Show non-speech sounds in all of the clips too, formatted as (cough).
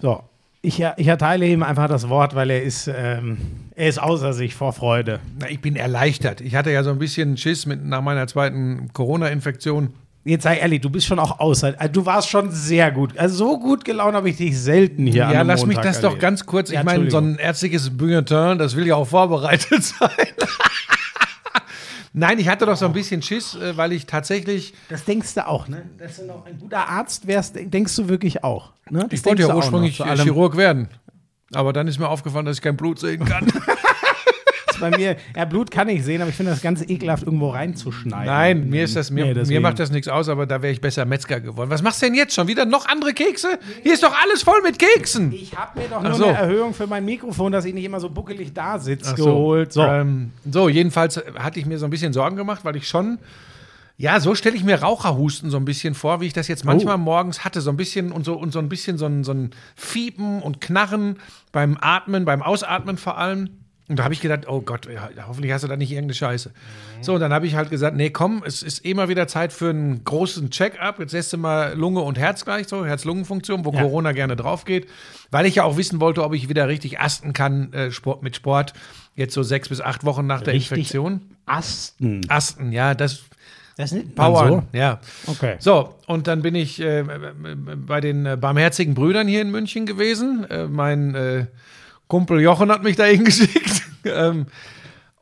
So, ich, ich erteile ihm einfach das Wort, weil er ist, ähm, er ist außer sich vor Freude. Na, ich bin erleichtert. Ich hatte ja so ein bisschen Schiss mit, nach meiner zweiten Corona-Infektion. Jetzt sei ehrlich, du bist schon auch außer. Also du warst schon sehr gut. Also so gut gelaunt habe ich dich selten hier Ja, lass mich das erlebt. doch ganz kurz. Ich ja, meine, so ein ärztliches Bulletin, das will ja auch vorbereitet (laughs) sein. Nein, ich hatte doch so ein bisschen Schiss, äh, weil ich tatsächlich. Das denkst du auch, ne? Dass du noch ein guter Arzt wärst, denkst du wirklich auch. Ne? ich wollte ja ursprünglich Chirurg werden. Aber dann ist mir aufgefallen, dass ich kein Blut sehen kann. (laughs) bei mir, ja, Blut kann ich sehen, aber ich finde das ganz ekelhaft, irgendwo reinzuschneiden. Nein, mir ist das, mir, nee, mir macht das nichts aus, aber da wäre ich besser Metzger geworden. Was machst du denn jetzt schon? Wieder noch andere Kekse? Hier ist doch alles voll mit Keksen. Ich habe mir doch nur so. eine Erhöhung für mein Mikrofon, dass ich nicht immer so buckelig da sitze, so. geholt. So. Ähm, so, jedenfalls hatte ich mir so ein bisschen Sorgen gemacht, weil ich schon ja, so stelle ich mir Raucherhusten so ein bisschen vor, wie ich das jetzt manchmal oh. morgens hatte. So ein bisschen und so, und so ein bisschen so ein, so ein Fiepen und Knarren beim Atmen, beim Ausatmen vor allem. Und da habe ich gedacht, oh Gott, hoffentlich hast du da nicht irgendeine Scheiße. Mhm. So, und dann habe ich halt gesagt, nee, komm, es ist immer wieder Zeit für einen großen Check-up. Jetzt lässt du mal Lunge und Herz gleich so, Herz-Lungen-Funktion, wo ja. Corona gerne drauf geht. Weil ich ja auch wissen wollte, ob ich wieder richtig asten kann äh, Sport, mit Sport. Jetzt so sechs bis acht Wochen nach der richtig Infektion. Asten. Asten, ja, das das ist Power, so? ja. Okay. So, und dann bin ich äh, bei den äh, barmherzigen Brüdern hier in München gewesen. Äh, mein äh, Kumpel Jochen hat mich da (laughs) hingeschickt. ähm,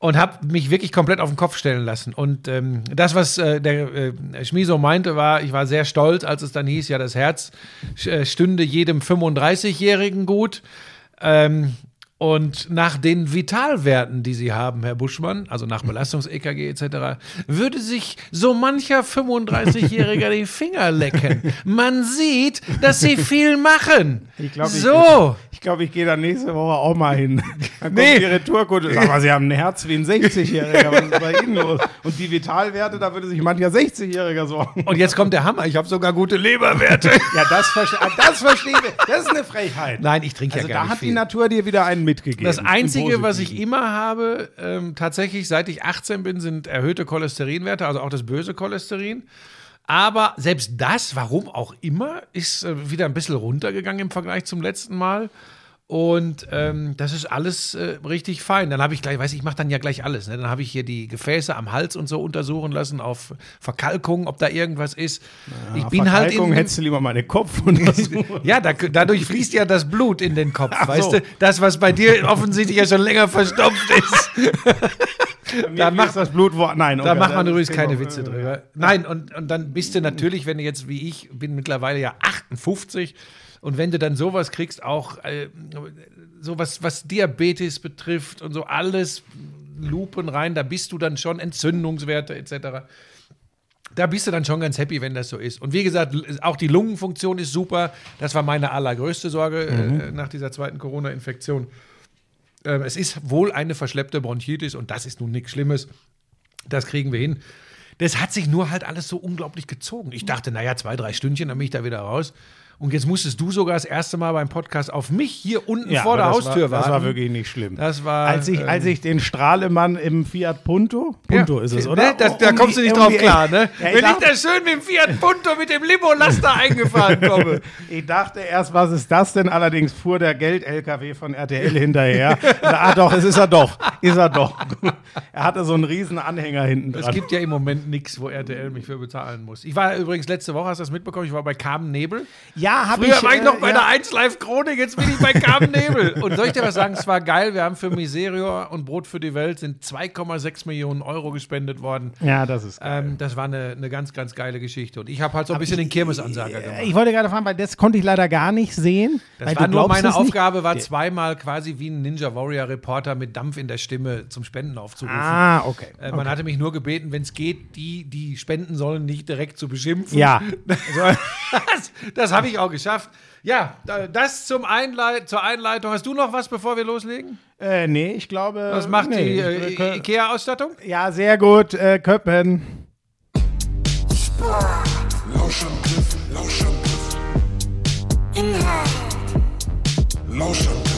und habe mich wirklich komplett auf den Kopf stellen lassen. Und ähm, das, was äh, der äh, Schmiso meinte, war, ich war sehr stolz, als es dann hieß, ja, das Herz äh, stünde jedem 35-Jährigen gut. Ähm, und nach den Vitalwerten, die Sie haben, Herr Buschmann, also nach Belastungs-EKG etc., würde sich so mancher 35-Jähriger den Finger lecken. Man sieht, dass Sie viel machen. Ich glaube, so. Ich, ich, glaub, ich gehe da nächste Woche auch mal hin. Dann nee. kommt die Retourkutte. Sag mal, Sie haben ein Herz wie ein 60-Jähriger. Was ist bei Ihnen los? Und die Vitalwerte, da würde sich mancher 60-Jähriger sorgen. Und jetzt kommt der Hammer. Ich habe sogar gute Leberwerte. ja, das, verste das verstehe ich. Das ist eine Frechheit. Nein, ich trinke also ja gar nicht Da hat viel. die Natur dir wieder einen mitgegeben. Das Einzige, was ich immer habe, ähm, tatsächlich seit ich 18 bin, sind erhöhte Cholesterinwerte, also auch das böse Cholesterin. Aber selbst das, warum auch immer, ist äh, wieder ein bisschen runtergegangen im Vergleich zum letzten Mal. Und ähm, das ist alles äh, richtig fein. Dann habe ich gleich, weiß ich, ich mache dann ja gleich alles. Ne? Dann habe ich hier die Gefäße am Hals und so untersuchen lassen auf Verkalkung, ob da irgendwas ist. Ja, ich bin Verkalkung halt in, hättest du lieber meine Kopf (laughs) ja, da, dadurch fließt ja das Blut in den Kopf, Ach weißt so. du? Das, was bei dir (laughs) offensichtlich ja schon länger verstopft ist. da macht das Blut wo, nein, da macht man übrigens keine Witze drüber. Nein, und, und dann bist du natürlich, wenn du jetzt wie ich bin mittlerweile ja 58 und wenn du dann sowas kriegst, auch äh, sowas, was Diabetes betrifft und so alles Lupen rein, da bist du dann schon Entzündungswerte etc. Da bist du dann schon ganz happy, wenn das so ist. Und wie gesagt, auch die Lungenfunktion ist super. Das war meine allergrößte Sorge äh, mhm. äh, nach dieser zweiten Corona-Infektion. Äh, es ist wohl eine verschleppte Bronchitis und das ist nun nichts Schlimmes. Das kriegen wir hin. Das hat sich nur halt alles so unglaublich gezogen. Ich dachte, naja, zwei, drei Stündchen, dann bin ich da wieder raus. Und jetzt musstest du sogar das erste Mal beim Podcast auf mich hier unten ja, vor der Haustür war, Das war wirklich nicht schlimm. Das war. Als ich, ähm, als ich den Strahlemann im Fiat Punto, Punto ja, ist es, oder? Ne, das, da kommst du nicht drauf klar, ne? Ja, Wenn ich da schön mit dem Fiat Punto mit dem Limo-Laster (laughs) eingefahren komme. ich dachte erst, was ist das denn? Allerdings fuhr der Geld-LKW von RTL hinterher. ah, doch, es ist er doch. Ist er doch. er hatte so einen riesen Anhänger hinten dran. Es gibt ja im Moment nichts, wo RTL mich für bezahlen muss. Ich war übrigens letzte Woche, hast du das mitbekommen? Ich war bei Carmen Nebel. Ja, ja, habe ich. Früher war ich noch bei ja. der 1 Live Chronik, jetzt bin ich bei Carmen Nebel. Und soll ich dir was sagen? Es war geil. Wir haben für Miserio und Brot für die Welt sind 2,6 Millionen Euro gespendet worden. Ja, das ist geil. Ähm, das war eine, eine ganz, ganz geile Geschichte. Und ich habe halt so ein bisschen ich, den Kirmesansager gemacht. Ich wollte gerade fragen, weil das konnte ich leider gar nicht sehen. Das war nur meine Aufgabe, war zweimal quasi wie ein Ninja Warrior Reporter mit Dampf in der Stimme zum Spenden aufzurufen. Ah, okay. Äh, man okay. hatte mich nur gebeten, wenn es geht, die, die spenden sollen, nicht direkt zu beschimpfen. Ja. (laughs) das, das habe ich auch geschafft geschafft. Ja, das zum Einleit zur Einleitung. Hast du noch was, bevor wir loslegen? Äh, nee, ich glaube. Was macht nee, die äh, IKEA-Ausstattung? Ja, sehr gut. Äh, Köppen. Lauschangriff, Lauschangriff. Inhalt. Lauschangriff.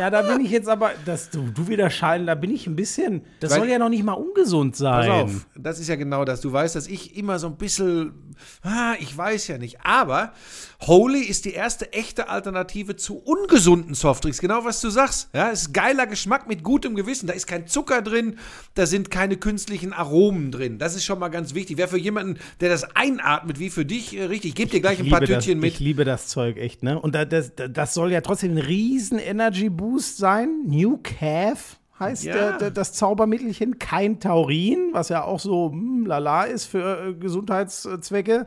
ja, da bin ich jetzt aber, dass du, du wieder schallen, da bin ich ein bisschen, das Weil- soll ja noch nicht mal ungesund sein. Pass auf, das ist ja genau das. Du weißt, dass ich immer so ein bisschen, ah, ich weiß ja nicht. Aber Holy ist die erste echte Alternative zu ungesunden Softdrinks. Genau, was du sagst. Ja, es ist geiler Geschmack mit gutem Gewissen. Da ist kein Zucker drin, da sind keine künstlichen Aromen drin. Das ist schon mal ganz wichtig. Wäre für jemanden, der das einatmet, wie für dich, äh, richtig. Ich gebe dir gleich ein paar Tütchen das, mit. Ich liebe das Zeug echt, ne? Und da, das, das soll ja trotzdem ein riesen Energy Boost sein. New Calf heißt Ja. der, der, das Zaubermittelchen. Kein Taurin, was ja auch so hm, lala ist für äh, Gesundheitszwecke.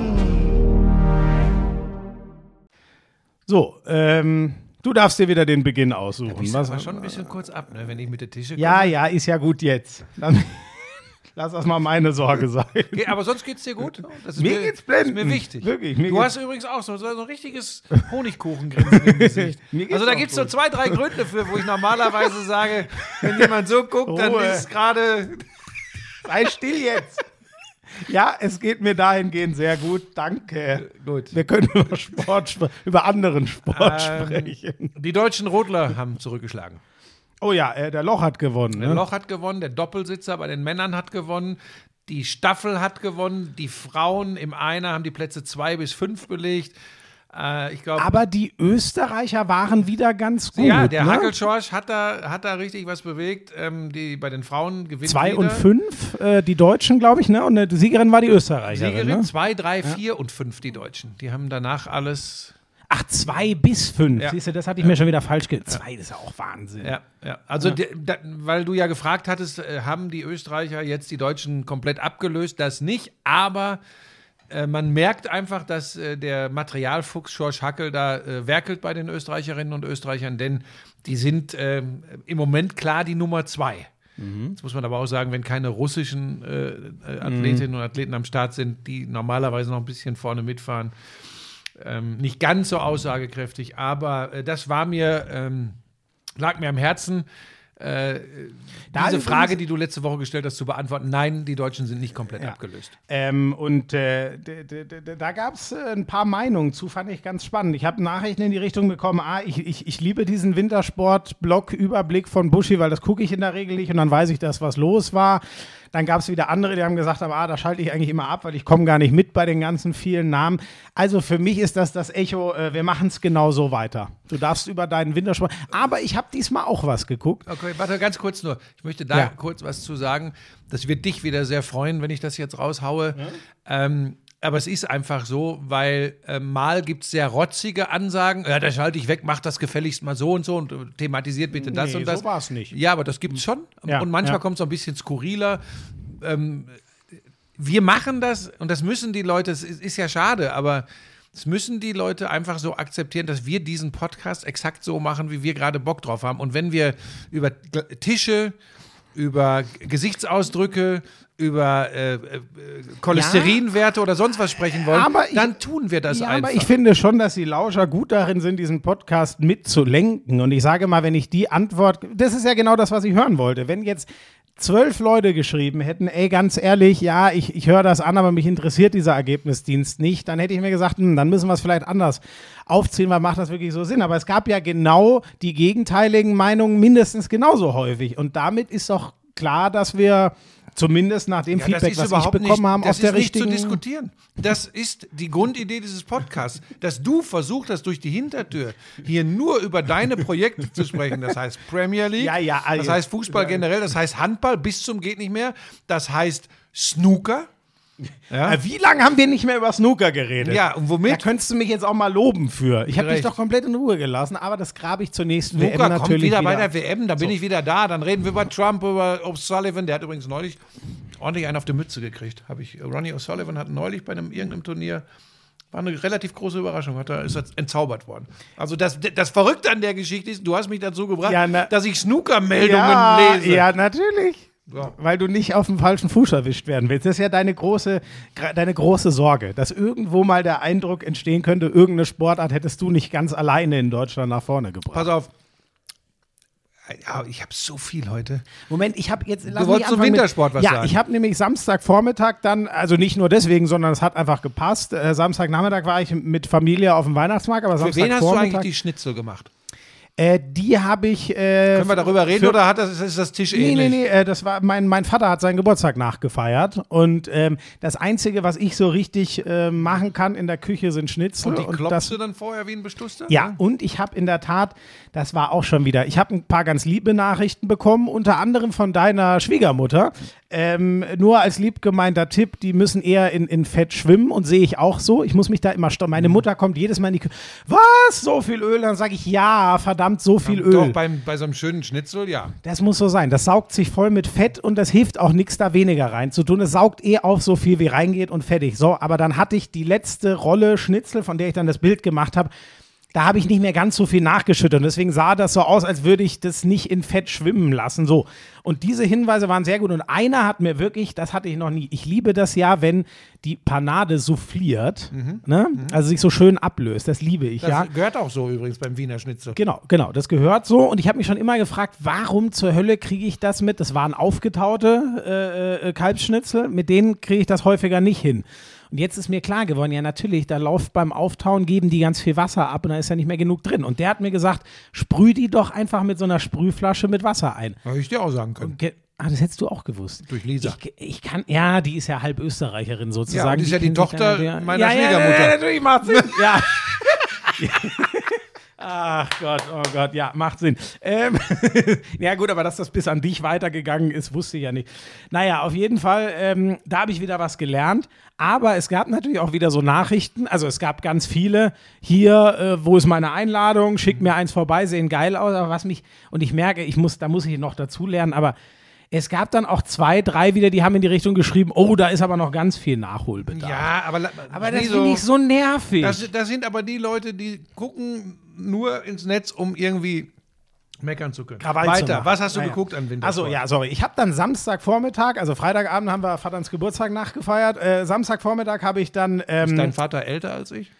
So, ähm, du darfst dir wieder den Beginn aussuchen. Was, war schon ein bisschen kurz ab, ne, wenn ich mit der Tische ja, ja, ist ja gut jetzt. Dann, (laughs) lass das mal meine Sorge sein. Okay, aber sonst geht's dir gut? Das ist Mir geht's blendend. Das ist mir wichtig. Wirklich, mir du hast übrigens auch so, so ein richtiges Honigkuchengrinsen im (laughs) Gesicht. Mir Also da auch gibt's so zwei, drei Gründe für, wo ich normalerweise sage, wenn jemand so guckt, dann Ruhe. ist gerade Sei still jetzt. Ja, es geht mir dahingehend sehr gut. Danke. gut. Wir können (laughs) über Sport, über anderen Sport Ähm, sprechen. Die deutschen Rodler haben zurückgeschlagen. Oh ja, äh, der Loch hat gewonnen. Der Ne? Loch hat gewonnen, der Doppelsitzer bei den Männern hat gewonnen, die Staffel hat gewonnen, die Frauen im Einer haben die Plätze zwei bis fünf belegt. Äh, ich glaube, Aber die Österreicher waren wieder ganz gut. ja, der ne? Hackelschorsch hat da, hat da richtig was bewegt. Ähm, die, bei den Frauen gewinnt Zwei wieder. und fünf, äh, die Deutschen, glaube ich, ne? Und die Siegerin war die Österreicherin. Siegerin, Ne? zwei, drei, vier und fünf die Deutschen. Die haben danach alles. Ach, zwei bis fünf. Ja. Siehst du, das hatte ich mir schon wieder falsch ge... Zwei, das ist ja auch Wahnsinn. Ja, ja. Also, die- da, weil du ja gefragt hattest, äh, haben die Österreicher jetzt die Deutschen komplett abgelöst? Das nicht, aber äh, man merkt einfach, dass äh, der Materialfuchs Schorsch Hackel da äh, werkelt bei den Österreicherinnen und Österreichern, denn die sind ähm, im Moment klar die Nummer zwei. Jetzt muss man aber auch sagen, wenn keine russischen äh, äh, Athletinnen und Athleten am Start sind, die normalerweise noch ein bisschen vorne mitfahren, ähm, nicht ganz so aussagekräftig, aber das war mir, ähm, lag mir am Herzen. Äh, Da diese Frage, die du letzte Woche gestellt hast, zu beantworten. Nein, die Deutschen sind nicht komplett abgelöst. Ähm, und äh, da gab es äh, ein paar Meinungen zu, fand ich ganz spannend. Ich habe Nachrichten in die Richtung bekommen, ah, ich, ich, ich liebe diesen Wintersport-Blog-Überblick von Buschi, weil das gucke ich in der Regel nicht und dann weiß ich, dass was los war. Dann gab es wieder andere, die haben gesagt, aber ah, da schalte ich eigentlich immer ab, weil ich komme gar nicht mit bei den ganzen vielen Namen. Also für mich ist das das Echo, äh, wir machen es genau so weiter. Du darfst über deinen Wintersport. Aber ich habe diesmal auch was geguckt. Okay, warte ganz kurz nur. Ich möchte da Ja. kurz was zu sagen. Das wird dich wieder sehr freuen, wenn ich das jetzt raushaue. Ähm, aber es ist einfach so, weil äh, mal gibt es sehr rotzige Ansagen. Ja, da schalte ich weg, mach das gefälligst mal so und so und äh, thematisiert bitte das Nee, und das. so war's nicht. Ja, aber das gibt es schon. Ja, und manchmal ja. kommt es auch ein bisschen skurriler. Ähm, wir machen das und das müssen die Leute, es ist, ist ja schade, aber es müssen die Leute einfach so akzeptieren, dass wir diesen Podcast exakt so machen, wie wir gerade Bock drauf haben. Und wenn wir über Tische, über Gesichtsausdrücke, über äh, äh, Cholesterinwerte oder sonst was sprechen wollen, ich- dann tun wir das ja, einfach. aber ich finde schon, dass die Lauscher gut darin sind, diesen Podcast mitzulenken. Und ich sage mal, wenn ich die Antwort, das ist ja genau das, was ich hören wollte. Wenn jetzt zwölf Leute geschrieben hätten, ey, ganz ehrlich, ja, ich, ich höre das an, aber mich interessiert dieser Ergebnisdienst nicht, dann hätte ich mir gesagt, hm, dann müssen wir es vielleicht anders aufziehen, weil macht das wirklich so Sinn. Aber es gab ja genau die gegenteiligen Meinungen mindestens genauso häufig. Und damit ist doch klar, dass wir zumindest nach dem Ja, das Feedback, was ich überhaupt bekommen nicht, habe, das aus der ist nicht richtigen zu diskutieren. Das ist die Grundidee dieses Podcasts, dass du versucht hast, durch die Hintertür hier nur über deine Projekte zu sprechen. Das heißt Premier League, Ja, ja, das also- heißt Fußball generell, das heißt Handball bis zum geht nicht mehr, das heißt Snooker. Ja? Äh, Wie lange haben wir nicht mehr über Snooker geredet? Ja, und womit? Da könntest du mich jetzt auch mal loben für. Ich habe dich doch komplett in Ruhe gelassen, aber das grabe ich zur nächsten WM Snooker natürlich kommt wieder, wieder. bei der WM, da bin ich wieder da. Dann reden wir über Trump, über O'Sullivan. Der hat übrigens neulich ordentlich einen auf die Mütze gekriegt. Habe ich. Ronnie O'Sullivan hat neulich bei einem irgendeinem Turnier war eine relativ große Überraschung, hat er ist jetzt entzaubert worden. Also das, das Verrückte an der Geschichte ist, du hast mich dazu gebracht, Ja, dass ich Snooker-Meldungen ja, lese. ja, natürlich. Ja. Weil du nicht auf dem falschen Fuß erwischt werden willst. Das ist ja deine große, deine große Sorge, dass irgendwo mal der Eindruck entstehen könnte, irgendeine Sportart hättest du nicht ganz alleine in Deutschland nach vorne gebracht. Pass auf. Ja, ich habe so viel heute. Moment, ich habe jetzt. lass mich wolltest zum Wintersport was ja, sagen. ich habe nämlich Samstagvormittag dann, also nicht nur deswegen, sondern es hat einfach gepasst. Äh, Samstagnachmittag war ich mit Familie auf dem Weihnachtsmarkt, aber Für wen hast du Samstagvormittag. eigentlich die Schnitzel gemacht? Äh, die habe ich. Äh, Können wir darüber reden für- oder hat das, ist das Tisch Nee, ähnlich? nee, nee, äh, das war, mein, mein Vater hat seinen Geburtstag nachgefeiert und ähm, das Einzige, was ich so richtig äh, machen kann in der Küche, sind Schnitzel. Und die klopfst das, du dann vorher wie ein Bestusster? ja, und ich habe in der Tat, das war auch schon wieder, ich habe ein paar ganz liebe Nachrichten bekommen, unter anderem von deiner Schwiegermutter. Ähm, nur als lieb gemeinter Tipp, die müssen eher in, in Fett schwimmen und sehe ich auch so. Ich muss mich da immer stoppen. Meine Mhm. Mutter kommt jedes Mal in die Küche. Was? So viel Öl? Dann sage ich, ja, verdammt, so viel Öl. Doch, beim, bei so einem schönen Schnitzel, ja. Das muss so sein. Das saugt sich voll mit Fett und das hilft auch nichts, da weniger rein zu tun. Es saugt eh auf so viel, wie reingeht und fertig. So, aber dann hatte ich die letzte Rolle Schnitzel, von der ich dann das Bild gemacht habe. Da habe ich nicht mehr ganz so viel nachgeschüttet. Und deswegen sah das so aus, als würde ich das nicht in Fett schwimmen lassen. So. Und diese Hinweise waren sehr gut. Und einer hat mir wirklich, das hatte ich noch nie. Ich liebe das ja, wenn die Panade souffliert, ne? also sich so schön ablöst. Das liebe ich, Mhm. Das ja. gehört auch so übrigens beim Wiener Schnitzel. Genau, genau, das gehört so. Und ich habe mich schon immer gefragt, warum zur Hölle kriege ich das mit? Das waren aufgetaute äh, äh, Kalbsschnitzel, mit denen kriege ich das häufiger nicht hin. Und jetzt ist mir klar geworden, ja natürlich, da läuft beim Auftauen, geben die ganz viel Wasser ab und da ist ja nicht mehr genug drin. Und der hat mir gesagt, sprüh die doch einfach mit so einer Sprühflasche mit Wasser ein. Hätte ich dir auch sagen können. Ah, das hättest du auch gewusst. Durch Lisa. Ich, ich kann, ja, die ist ja halb Österreicherin sozusagen. Ja, die ist ja die sich Tochter dann- ja, meiner ja, Schwiegermutter. Ja, ja, natürlich macht Sinn. (laughs) ja. (laughs) Ach Gott, oh Gott, ja, macht Sinn. Ähm, (laughs) ja gut, aber dass das bis an dich weitergegangen ist, wusste ich ja nicht. Naja, auf jeden Fall, ähm, da habe ich wieder was gelernt. Aber es gab natürlich auch wieder so Nachrichten. Also es gab ganz viele. Hier, äh, wo ist meine Einladung? Schickt mir eins vorbei, sehen geil aus. Aber was mich, und ich merke, ich muss, da muss ich noch dazu lernen, aber es gab dann auch zwei, drei wieder, die haben in die Richtung geschrieben, oh, da ist aber noch ganz viel Nachholbedarf. Ja, aber, aber das wieso? finde ich so nervig. Das, das sind aber die Leute, die gucken nur ins Netz, um irgendwie meckern zu können. Krawall Weiter. Was hast du Naja. geguckt an Winter? Also ja, sorry. Ich habe dann Samstagvormittag, also Freitagabend haben wir Vaterns Geburtstag nachgefeiert. Äh, Samstagvormittag habe ich dann ähm, Ist dein Vater älter als ich?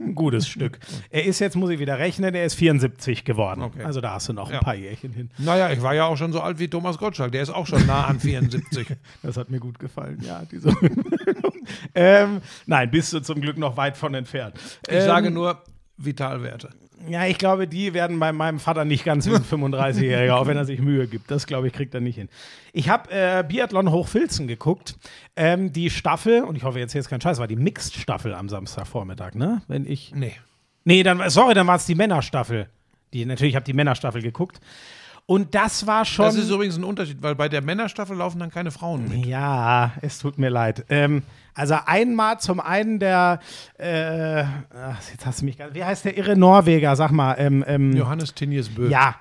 ein (laughs) gutes Stück. Er ist jetzt, muss ich wieder rechnen, er ist 74 geworden. Okay. Also da hast du noch Ja. ein paar Jährchen hin. Naja, ich war ja auch schon so alt wie Thomas Gottschalk. Der ist auch schon nah an 74. (laughs) Das hat mir gut gefallen, ja. Diese (laughs) ähm, nein, bist du zum Glück noch weit von entfernt. Ich sage nur Vitalwerte. Ja, ich glaube, die werden bei meinem Vater nicht ganz wie ein (laughs) 35-Jähriger, auch wenn er sich Mühe gibt. Das, glaube ich, kriegt er nicht hin. Ich habe äh, Biathlon Hochfilzen geguckt. Ähm, die Staffel, und ich hoffe jetzt jetzt kein Scheiß, war die Mixed-Staffel am Samstagvormittag, ne? Wenn ich. Nee. Nee, dann, sorry, dann war es die Männerstaffel. Die, natürlich, ich habe die Männerstaffel geguckt. Und das war schon. Das ist übrigens ein Unterschied, weil bei der Männerstaffel laufen dann keine Frauen mit. Ja, es tut mir leid. Ähm, also einmal zum einen der, äh, ach, jetzt hast du mich, wie heißt der irre Norweger, sag mal. Ähm, ähm, Johannes Tinjes Bö. ja,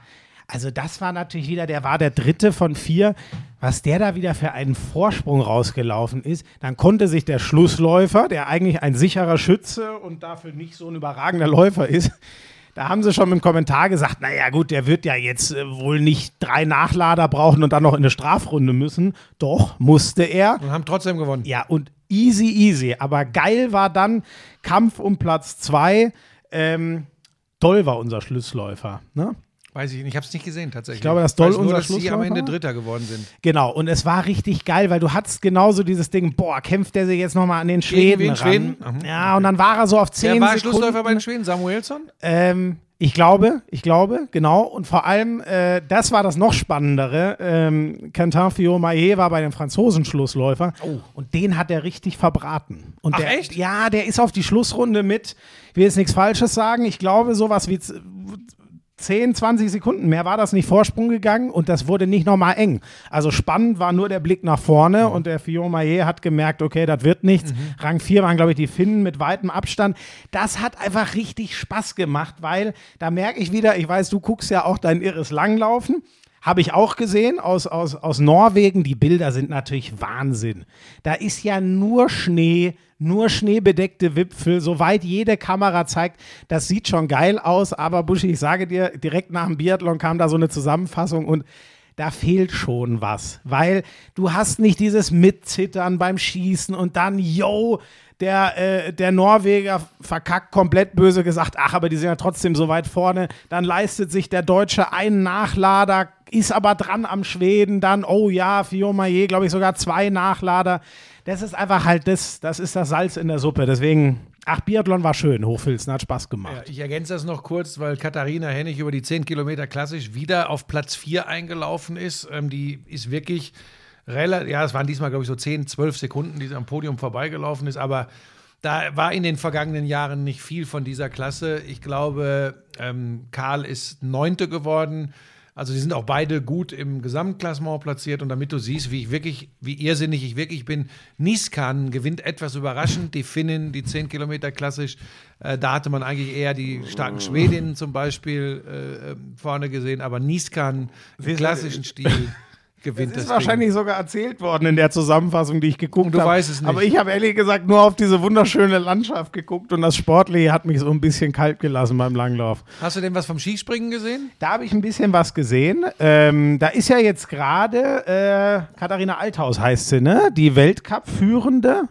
also das war natürlich wieder, der war der dritte von vier. Was der da wieder für einen Vorsprung rausgelaufen ist, dann konnte sich der Schlussläufer, der eigentlich ein sicherer Schütze und dafür nicht so ein überragender Läufer ist, da haben sie schon im Kommentar gesagt, naja gut, der wird ja jetzt äh, wohl nicht drei Nachlader brauchen und dann noch in eine Strafrunde müssen. Doch, musste er. Und haben trotzdem gewonnen. Ja, und easy, easy. Aber geil war dann Kampf um Platz zwei. Ähm, Doll war unser Schlussläufer. Ne? Weiß ich nicht, ich habe es nicht gesehen tatsächlich. Ich glaube, weiß Doll nur, unser dass sie am Ende. Dritter geworden sind. Genau, und es war richtig geil, weil du hattest genauso dieses Ding, boah, kämpft der sich jetzt nochmal an den Schweden wen? ran. Schweden? Mhm. Ja, und dann war er so auf zehn Wer war Sekunden. Schlussläufer bei den Schweden? Samuelsson? Ähm, ich glaube, ich glaube, genau. Und vor allem, äh, das war das noch Spannendere. Ähm, Quentin Fillon-Maillet war bei den Franzosen Schlussläufer. Und den hat er richtig verbraten. Und Oh. Ach, der, echt? Ja, der ist auf die Schlussrunde mit, ich will jetzt nichts Falsches sagen, ich glaube, sowas wie 10, 20 Sekunden mehr war das nicht Vorsprung gegangen und das wurde nicht nochmal eng. Also spannend war nur der Blick nach vorne und der Fillon-Maillet hat gemerkt, okay, das wird nichts. Rang 4 waren, glaube ich, die Finnen mit weitem Abstand. Das hat einfach richtig Spaß gemacht, weil da merke ich wieder, ich weiß, du guckst ja auch dein irres Langlaufen. Habe ich auch gesehen aus, aus, aus Norwegen. Die Bilder sind natürlich Wahnsinn. Da ist ja nur Schnee, nur schneebedeckte Wipfel, soweit jede Kamera zeigt. Das sieht schon geil aus, aber Buschi, ich sage dir, direkt nach dem Biathlon kam da so eine Zusammenfassung und da fehlt schon was, weil du hast nicht dieses Mitzittern beim Schießen und dann, yo, der, äh, der Norweger verkackt komplett böse gesagt, ach, aber die sind ja trotzdem so weit vorne. Dann leistet sich der Deutsche einen Nachlader, ist aber dran am Schweden, dann, oh ja, Fillon-Maillet, glaube ich, sogar zwei Nachlader. Das ist einfach halt das, das ist das Salz in der Suppe. Deswegen, ach, Biathlon war schön, Hochfilzen, hat Spaß gemacht. Ja, ich ergänze das noch kurz, weil Katharina Hennig über die 10 Kilometer klassisch wieder auf Platz 4 eingelaufen ist. Ähm, die ist wirklich relativ, ja, es waren diesmal, glaube ich, so 10, 12 Sekunden, die sie am Podium vorbeigelaufen ist, aber da war in den vergangenen Jahren nicht viel von dieser Klasse. Ich glaube, ähm, Karl ist Neunte geworden. Also die sind auch beide gut im Gesamtklassement platziert. Und damit du siehst, wie ich wirklich, wie irrsinnig ich wirklich bin, Niskan gewinnt etwas überraschend, die Finnen, die 10 Kilometer klassisch, äh, da hatte man eigentlich eher die starken Schwedinnen zum Beispiel äh, ähm, vorne gesehen, aber Niskan im klassischen Stil gewinnt Das das ist wahrscheinlich sogar erzählt worden in der Zusammenfassung, die ich geguckt du habe. weißt es nicht. Aber ich habe ehrlich gesagt nur auf diese wunderschöne Landschaft geguckt und das Sportliche hat mich so ein bisschen kalt gelassen beim Langlauf. Ding. Hast du denn was vom Skispringen gesehen? Da habe ich ein bisschen was gesehen. Ähm, da ist ja jetzt gerade äh, Katharina Althaus heißt sie, ne? Die Weltcup-Führende.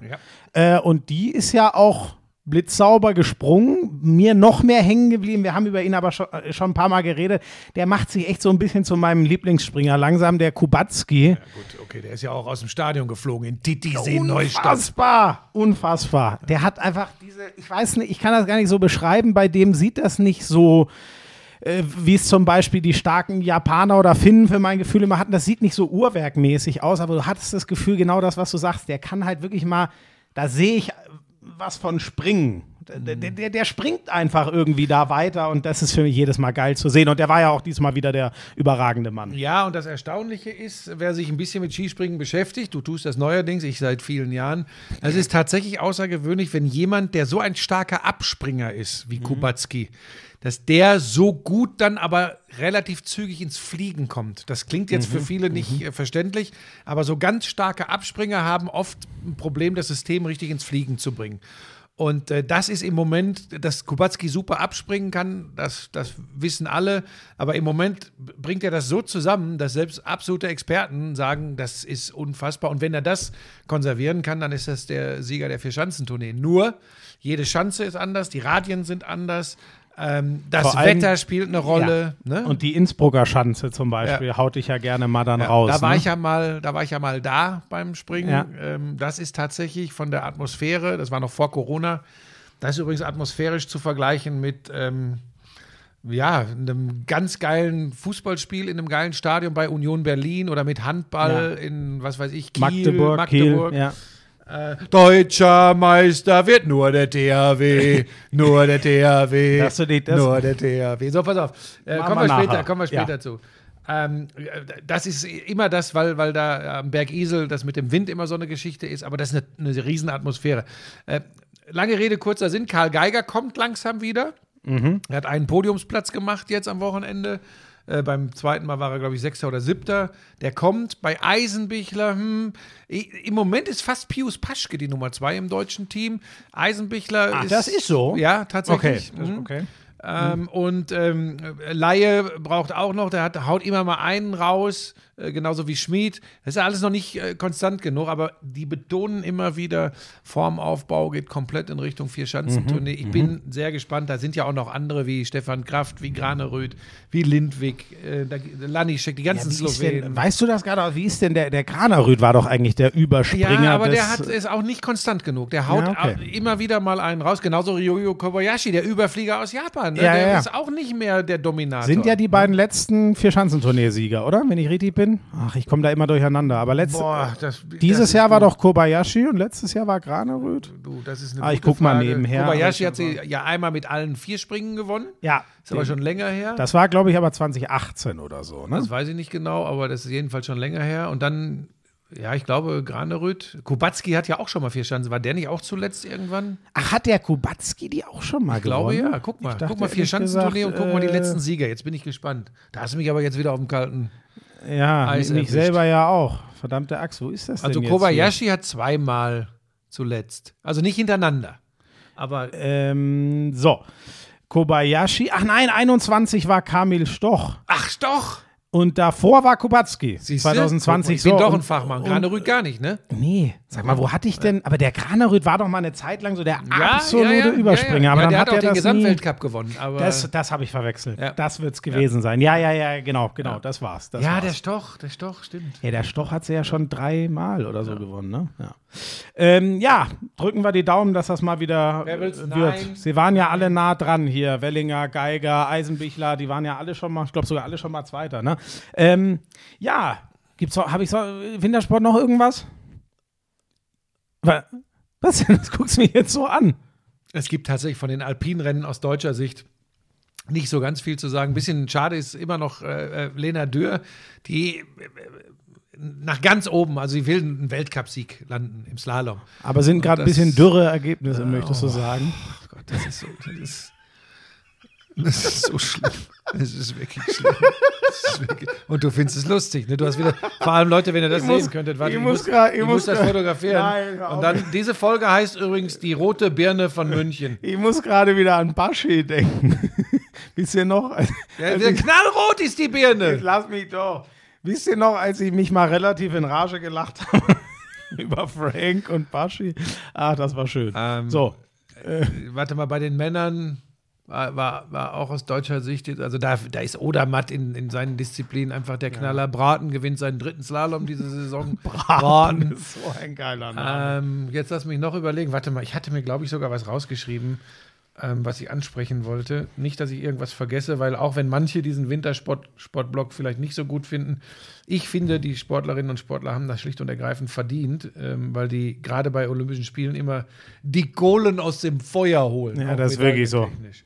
Ja. Äh, und die ist ja auch blitzsauber gesprungen, mir noch mehr hängen geblieben. Wir haben über ihn aber schon, äh, schon ein paar Mal geredet. Der macht sich echt so ein bisschen zu meinem Lieblingsspringer langsam, der Kubacki. Gut, okay, der ist ja auch aus dem Stadion geflogen in Titisee Neustadt. Unfassbar, unfassbar. Der hat einfach diese, ich weiß nicht, ich kann das gar nicht so beschreiben, bei dem sieht das nicht so, äh, wie es zum Beispiel die starken Japaner oder Finnen für mein Gefühl immer hatten. Das sieht nicht so uhrwerkmäßig aus, aber du hattest das Gefühl, genau das, was du sagst, der kann halt wirklich mal, da sehe ich was von Springen. Der, der, der, der springt einfach irgendwie da weiter und das ist für mich jedes Mal geil zu sehen. Und der war ja auch diesmal wieder der überragende Mann. Ja, und das Erstaunliche ist, wer sich ein bisschen mit Skispringen beschäftigt, du tust das neuerdings, ich seit vielen Jahren, es ist tatsächlich außergewöhnlich, wenn jemand, der so ein starker Abspringer ist wie Kubacki, dass der so gut dann aber relativ zügig ins Fliegen kommt. Das klingt jetzt für viele nicht äh, verständlich, aber so ganz starke Abspringer haben oft ein Problem, das System richtig ins Fliegen zu bringen. Und äh, das ist im Moment, dass Kubacki super abspringen kann, das, das wissen alle. Aber im Moment bringt er das so zusammen, dass selbst absolute Experten sagen, das ist unfassbar. Und wenn er das konservieren kann, dann ist das der Sieger der Vier-Schanzentournee. Nur, jede Schanze ist anders, die Radien sind anders, ähm, das Vor allem- Wetter spielt eine Rolle. ne? Und die Innsbrucker Schanze zum Beispiel haut dich ja gerne mal dann Ja, raus. Da war ne? ich ja mal, da war ich ja mal da beim Springen. Ja. Ähm, das ist tatsächlich von der Atmosphäre, das war noch vor Corona. Das ist übrigens atmosphärisch zu vergleichen mit, ähm, ja, einem ganz geilen Fußballspiel in einem geilen Stadion bei Union Berlin oder mit Handball in, was weiß ich, Kiel, Magdeburg, Magdeburg. Kiel. Äh, Deutscher Meister wird nur der THW, (laughs) nur der THW, Das so die- das- nur der THW. So, pass auf, äh, kommen, wir später, kommen wir später Ja. zu. Ähm, das ist immer das, weil, weil da am Berg Isel das mit dem Wind immer so eine Geschichte ist, aber das ist eine, eine Riesenatmosphäre. Äh, lange Rede, kurzer Sinn, Karl Geiger kommt langsam wieder. Er hat einen Podiumsplatz gemacht jetzt am Wochenende. Äh, beim zweiten Mal war er, glaube ich, Sechster oder Siebter. Der kommt bei Eisenbichler. Hm, Im Moment ist fast Pius Paschke die Nummer zwei im deutschen Team. Eisenbichler Ach, ist. das ist so? Ja, Okay. tatsächlich. Das- Mhm. okay. Ähm, und ähm, Laie braucht auch noch, der hat, haut immer mal einen raus, äh, genauso wie Schmid. Das ist ja alles noch nicht äh, konstant genug, aber die betonen immer wieder, Formaufbau geht komplett in Richtung Vier-Schanzentournee. Mhm, Ich bin sehr gespannt. Da sind ja auch noch andere wie Stefan Kraft, wie Graneröd, wie Lindwig, äh, Lanischek, die ganzen ist Slowenen. denn, weißt du das gerade? Wie ist denn der, der Granerüd war doch eigentlich der Überspringer Ja, aber des, der hat, ist auch nicht konstant genug. Der haut Ja, okay. immer wieder mal einen raus. Genauso Ryoyo Kobayashi, der Überflieger aus Japan. Ne? Ja, der ja. ist auch nicht mehr der Dominator. sind ja die beiden letzten Vier-Schanzenturniersieger, oder? Wenn ich richtig bin. Ach, ich komme da immer durcheinander. Aber letzt, Boah, das, dieses das Jahr war gut. doch Kobayashi und letztes Jahr war Graneröd. Du, das ist eine Ah, ich gute guck mal nebenher. Kobayashi hat sie ja einmal mit allen vier Springen gewonnen. Ja, Ist aber schon länger her. Das, das war, glaube ich, aber 2018 oder so. Ne? weiß ich nicht genau, aber das ist jedenfalls schon länger her. Und dann, ja, ich glaube, Graneröd. Kubacki hat ja auch schon mal vier Chancen. War der nicht auch zuletzt irgendwann? Ach, hat der Kubacki die auch schon mal Ich glaube gewonnen? ja. Guck mal. Ich dachte, guck mal, vier ehrlich Schanzentournee und guck mal die äh, letzten Sieger. Jetzt bin ich gespannt. Da hast du mich aber jetzt wieder auf dem kalten. Ja, Eis mich erwischt. selber ja auch. Verdammte Axt, wo ist das Also denn jetzt Kobayashi hat zweimal zuletzt. Also nicht hintereinander. Aber? Ähm, so. Kobayashi, ach nein, 21 war Kamil Stoch. ach doch. Und davor war Kubacki. Siehste? 2020 Ich bin so. doch ein Fachmann. und- Granerüd gar nicht, ne? Nee, sag mal, wo hatte ich denn? Aber der Granerüd war doch mal eine Zeit lang so der absolute ja, ja, Überspringer. Ja, ja. Aber ja, dann der hat hat auch er den Gesamtweltcup gewonnen. Aber Das, das habe ich verwechselt. Ja. Das wird es gewesen sein. Ja, ja, ja, genau, genau, das war's. Das ja, war's. der Stoch, der Stoch, stimmt. Ja, der Stoch hat sie ja schon dreimal oder so gewonnen, ne? Ja. Ähm, ja, drücken wir die Daumen, dass das mal wieder Wer will's? äh, Nein. wird. Sie waren ja alle nah dran hier. Wellinger, Geiger, Eisenbichler, die waren ja alle schon mal, ich glaube sogar alle schon mal Zweiter, ne? Ähm, ja, gibt's habe ich so, Wintersport noch irgendwas? Wa- Was denn? Das guckst du mich jetzt so an. Es gibt tatsächlich von den Alpinrennen aus deutscher Sicht nicht so ganz viel zu sagen. Ein bisschen schade ist immer noch äh, äh, Lena Dürr, die äh, nach ganz oben, also sie will einen Weltcupsieg landen im Slalom. Aber sind gerade ein bisschen dürre Ergebnisse, möchtest du sagen? Ach Gott, das ist so, das ist, das ist so schlimm. Das ist wirklich schlimm. Ist wirklich, und du findest es lustig, ne? Du hast wieder, vor allem Leute, wenn ihr das Ich muss- sehen könntet, warte, ich ich, muss muss, grad- ich muss muss das fotografieren. Nein, und dann, diese Folge heißt übrigens die rote Birne von München. Ich muss gerade wieder an Baschi denken. (laughs) Wisst ihr noch? Ja, als der ich- knallrot ist die Jetzt Birne. lass mich doch. Wisst ihr noch, als ich mich mal relativ in Rage gelacht habe (laughs) über Frank und Baschi? Ach, das war schön. Ähm, so, Warte mal, bei den Männern war, war, war auch aus deutscher Sicht, also da, da ist Odermatt in, in seinen Disziplinen einfach der Knaller. Braten gewinnt seinen dritten Slalom diese Saison. (laughs) Braten ist so ein geiler Name. Ähm, jetzt lass mich noch überlegen. Warte mal, ich hatte mir, glaube ich, sogar was rausgeschrieben, ähm, was ich ansprechen wollte. Nicht, dass ich irgendwas vergesse, weil auch wenn manche diesen Wintersport-Sportblock vielleicht nicht so gut finden, ich finde, die Sportlerinnen und Sportler haben das schlicht und ergreifend verdient, ähm, weil die gerade bei Olympischen Spielen immer die Kohlen aus dem Feuer holen. Ja, das ist wirklich so. medaillentechnisch.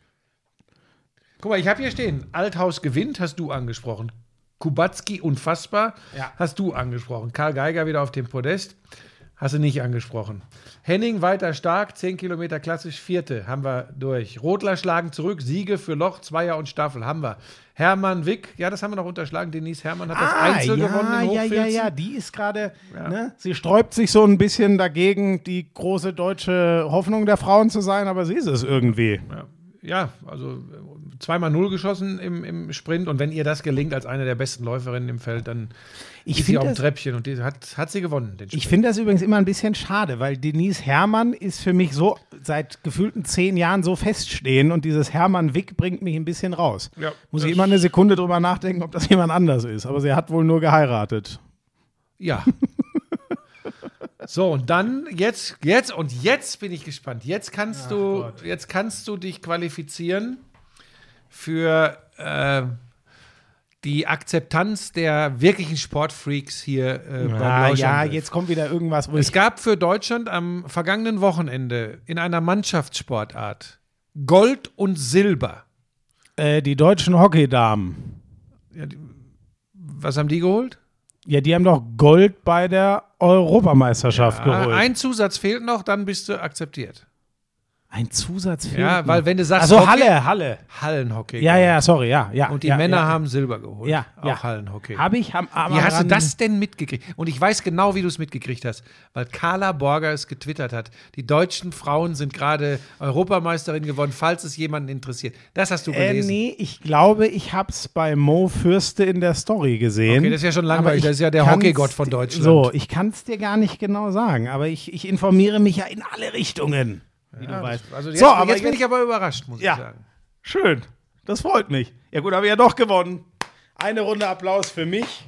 Guck mal, ich habe hier stehen, Althaus gewinnt, hast du angesprochen. Kubacki unfassbar, Ja. hast du angesprochen. Karl Geiger wieder auf dem Podest, hast du nicht angesprochen. Henning weiter stark, 10 Kilometer klassisch, vierte, haben wir durch. Rotler schlagen zurück, Siege für Loch, Zweier und Staffel, haben wir. Hermann Wick, ja, das haben wir noch unterschlagen. Denise Hermann hat das Einzel ja, gewonnen in ja, ja, ja, die ist gerade, Ja. ne? sie sträubt sich so ein bisschen dagegen, die große deutsche Hoffnung der Frauen zu sein, aber sie ist es irgendwie. Ja, ja also zweimal Null geschossen im, im Sprint und wenn ihr das gelingt als eine der besten Läuferinnen im Feld, dann Ich ist sie auf dem Treppchen und die hat, hat sie gewonnen. Den Ich finde das übrigens immer ein bisschen schade, weil Denise Herrmann ist für mich so seit gefühlten zehn Jahren so feststehen und dieses Hermann Wick bringt mich ein bisschen raus. Ja, Muss ich immer eine Sekunde drüber nachdenken, ob das jemand anders ist. Aber sie hat wohl nur geheiratet. Ja. (laughs) so, und dann jetzt, jetzt und jetzt bin ich gespannt. Jetzt kannst du, jetzt kannst du dich qualifizieren für äh, die Akzeptanz der wirklichen Sportfreaks hier äh, beim Ah, ja, jetzt kommt wieder irgendwas, wo Es gab für Deutschland am vergangenen Wochenende in einer Mannschaftssportart Gold und Silber. Äh, die deutschen Hockeydamen. Was haben die geholt? Ja, die haben doch Gold bei der Europameisterschaft Ah, geholt. ein Zusatz fehlt noch, dann bist du akzeptiert. Ein Zusatz fehlt Ja, weil wenn du sagst Also Hockey- Halle, Halle. Hallenhockey. Ja, ja, sorry, ja, ja. Und die ja, Männer ja. haben Silber geholt. Ja, auch ja. Hallenhockey. Habe ich am, am Wie hast du das denn mitgekriegt? Und ich weiß genau, wie du es mitgekriegt hast, weil Carla Borger es getwittert hat. Die deutschen Frauen sind gerade Europameisterin geworden, falls es jemanden interessiert. Das hast du Äh, gelesen. nee, ich glaube, ich habe es bei Mo Fürste in der Story gesehen. Okay, das ist ja schon Aber langweilig. Das ist ja der Hockeygott von Deutschland. So, ich kann es dir gar nicht genau sagen, aber ich, ich informiere mich ja in alle Richtungen, wie Ja, du weißt. das- Also jetzt, so, aber jetzt bin ich aber überrascht, muss Ja. ich sagen. Schön, das freut mich. Ja gut, habe ich ja doch gewonnen. Eine Runde Applaus für mich.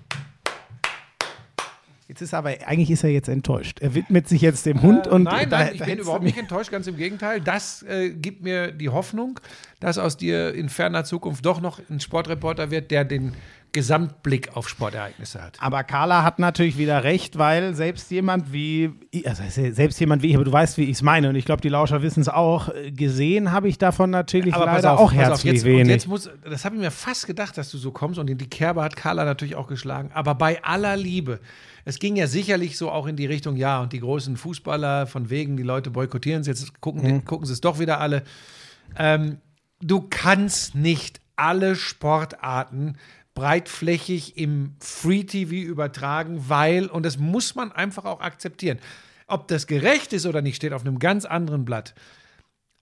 Ist aber, eigentlich ist er jetzt enttäuscht. Er widmet sich jetzt dem Hund und Äh, nein, da- nein, ich bin überhaupt nicht enttäuscht, ganz im Gegenteil. Das äh, gibt mir die Hoffnung, dass aus dir in ferner Zukunft doch noch ein Sportreporter wird, der den Gesamtblick auf Sportereignisse hat. Aber Carla hat natürlich wieder recht, weil selbst jemand wie, also selbst jemand wie ich, aber du weißt, wie ich es meine, und ich glaube, die Lauscher wissen es auch, äh, gesehen habe ich davon natürlich leider auch herzlich jetzt, wenig. Und jetzt muss, das habe ich mir fast gedacht, dass du so kommst und in die Kerbe hat Carla natürlich auch geschlagen. Aber bei aller Liebe, es ging ja sicherlich so auch in die Richtung, ja, und die großen Fußballer, von wegen, die Leute boykottieren es, jetzt gucken, Mhm. gucken sie es doch wieder alle. Ähm, du kannst nicht alle Sportarten breitflächig im Free TV übertragen, weil, und das muss man einfach auch akzeptieren. Ob das gerecht ist oder nicht, steht auf einem ganz anderen Blatt.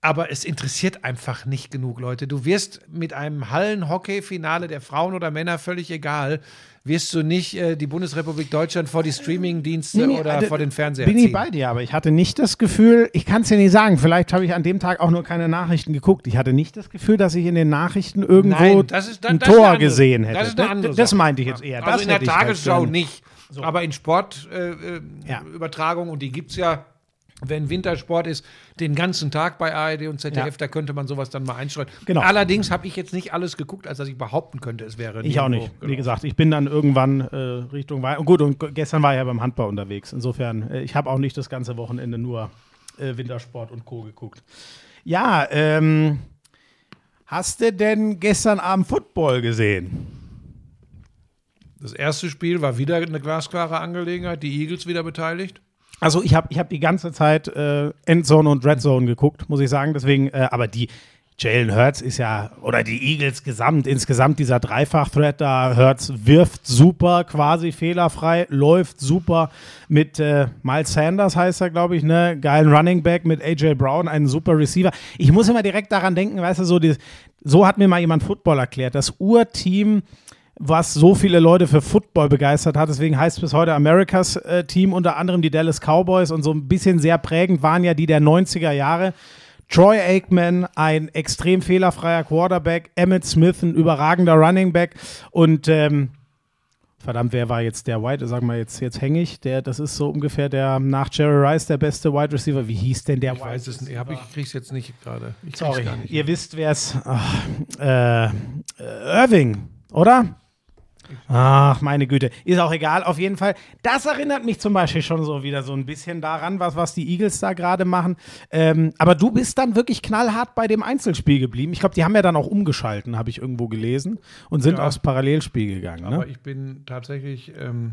Aber es interessiert einfach nicht genug Leute. Du wirst mit einem Hallenhockey-Finale der Frauen oder Männer völlig egal, wirst du nicht äh, die Bundesrepublik Deutschland vor die Streaming-Dienste Nee, nee, oder äh, vor den Fernseher Bin ich ziehen. bei dir, aber ich hatte nicht das Gefühl, ich kann es dir nicht sagen, vielleicht habe ich an dem Tag auch nur keine Nachrichten geguckt. Ich hatte nicht das Gefühl, dass ich in den Nachrichten irgendwo Nein, das ist, das, ein das Tor andere- gesehen hätte. Das ist eine andere das meinte ich jetzt eher. Also in der ich halt Tagesschau nicht. Aber in Sportübertragungen, äh, Ja. Übertragungen, und die gibt es ja, wenn Wintersport ist, den ganzen Tag bei ARD und ZDF, Ja. da könnte man sowas dann mal einstreuen. Genau. Allerdings habe ich jetzt nicht alles geguckt, als dass ich behaupten könnte, es wäre Ich auch nicht. Wie Genau. gesagt, ich bin dann irgendwann äh, Richtung Weihnachten. Gut, und gestern war ich ja beim Handball unterwegs. Insofern, äh, ich habe auch nicht das ganze Wochenende nur äh, Wintersport und Co. geguckt. Ja, ähm, hast du denn gestern Abend Football gesehen? Das erste Spiel war wieder eine glasklare Angelegenheit, die Eagles wieder beteiligt. Also ich habe ich hab die ganze Zeit äh, Endzone und Redzone geguckt, muss ich sagen. Deswegen, äh, aber die Jalen Hurts ist ja, oder die Eagles gesamt, insgesamt dieser Dreifach-Thread da, Hurts wirft super, quasi fehlerfrei, läuft super mit äh, Miles Sanders heißt er, glaube ich, ne, geilen Running Back mit AJ Brown, einen super Receiver. Ich muss immer direkt daran denken, weißt du, so, die, so hat mir mal jemand Football erklärt, das Urteam was so viele Leute für Football begeistert hat. Deswegen heißt es bis heute Americas äh, Team, unter anderem die Dallas Cowboys und so ein bisschen sehr prägend waren ja die der 90er Jahre. Troy Aikman, ein extrem fehlerfreier Quarterback, Emmett Smith, ein überragender Running Back und ähm, verdammt, wer war jetzt der Wide, sagen wir jetzt, jetzt hängig, der, das ist so ungefähr der nach Jerry Rice der beste Wide Receiver. Wie hieß denn der Ich weiß es nicht, hab ich krieg's jetzt nicht gerade. Ich Sorry, gar nicht. ihr wisst, wer es. Äh, Irving, oder? Ach, meine Güte. Ist auch egal, auf jeden Fall. Das erinnert mich zum Beispiel schon so wieder so ein bisschen daran, was, was die Eagles da gerade machen. Ähm, aber du bist dann wirklich knallhart bei dem Einzelspiel geblieben. Ich glaube, die haben ja dann auch umgeschalten, habe ich irgendwo gelesen, und sind Ja. aufs Parallelspiel gegangen. Aber Ne? ich bin tatsächlich ähm,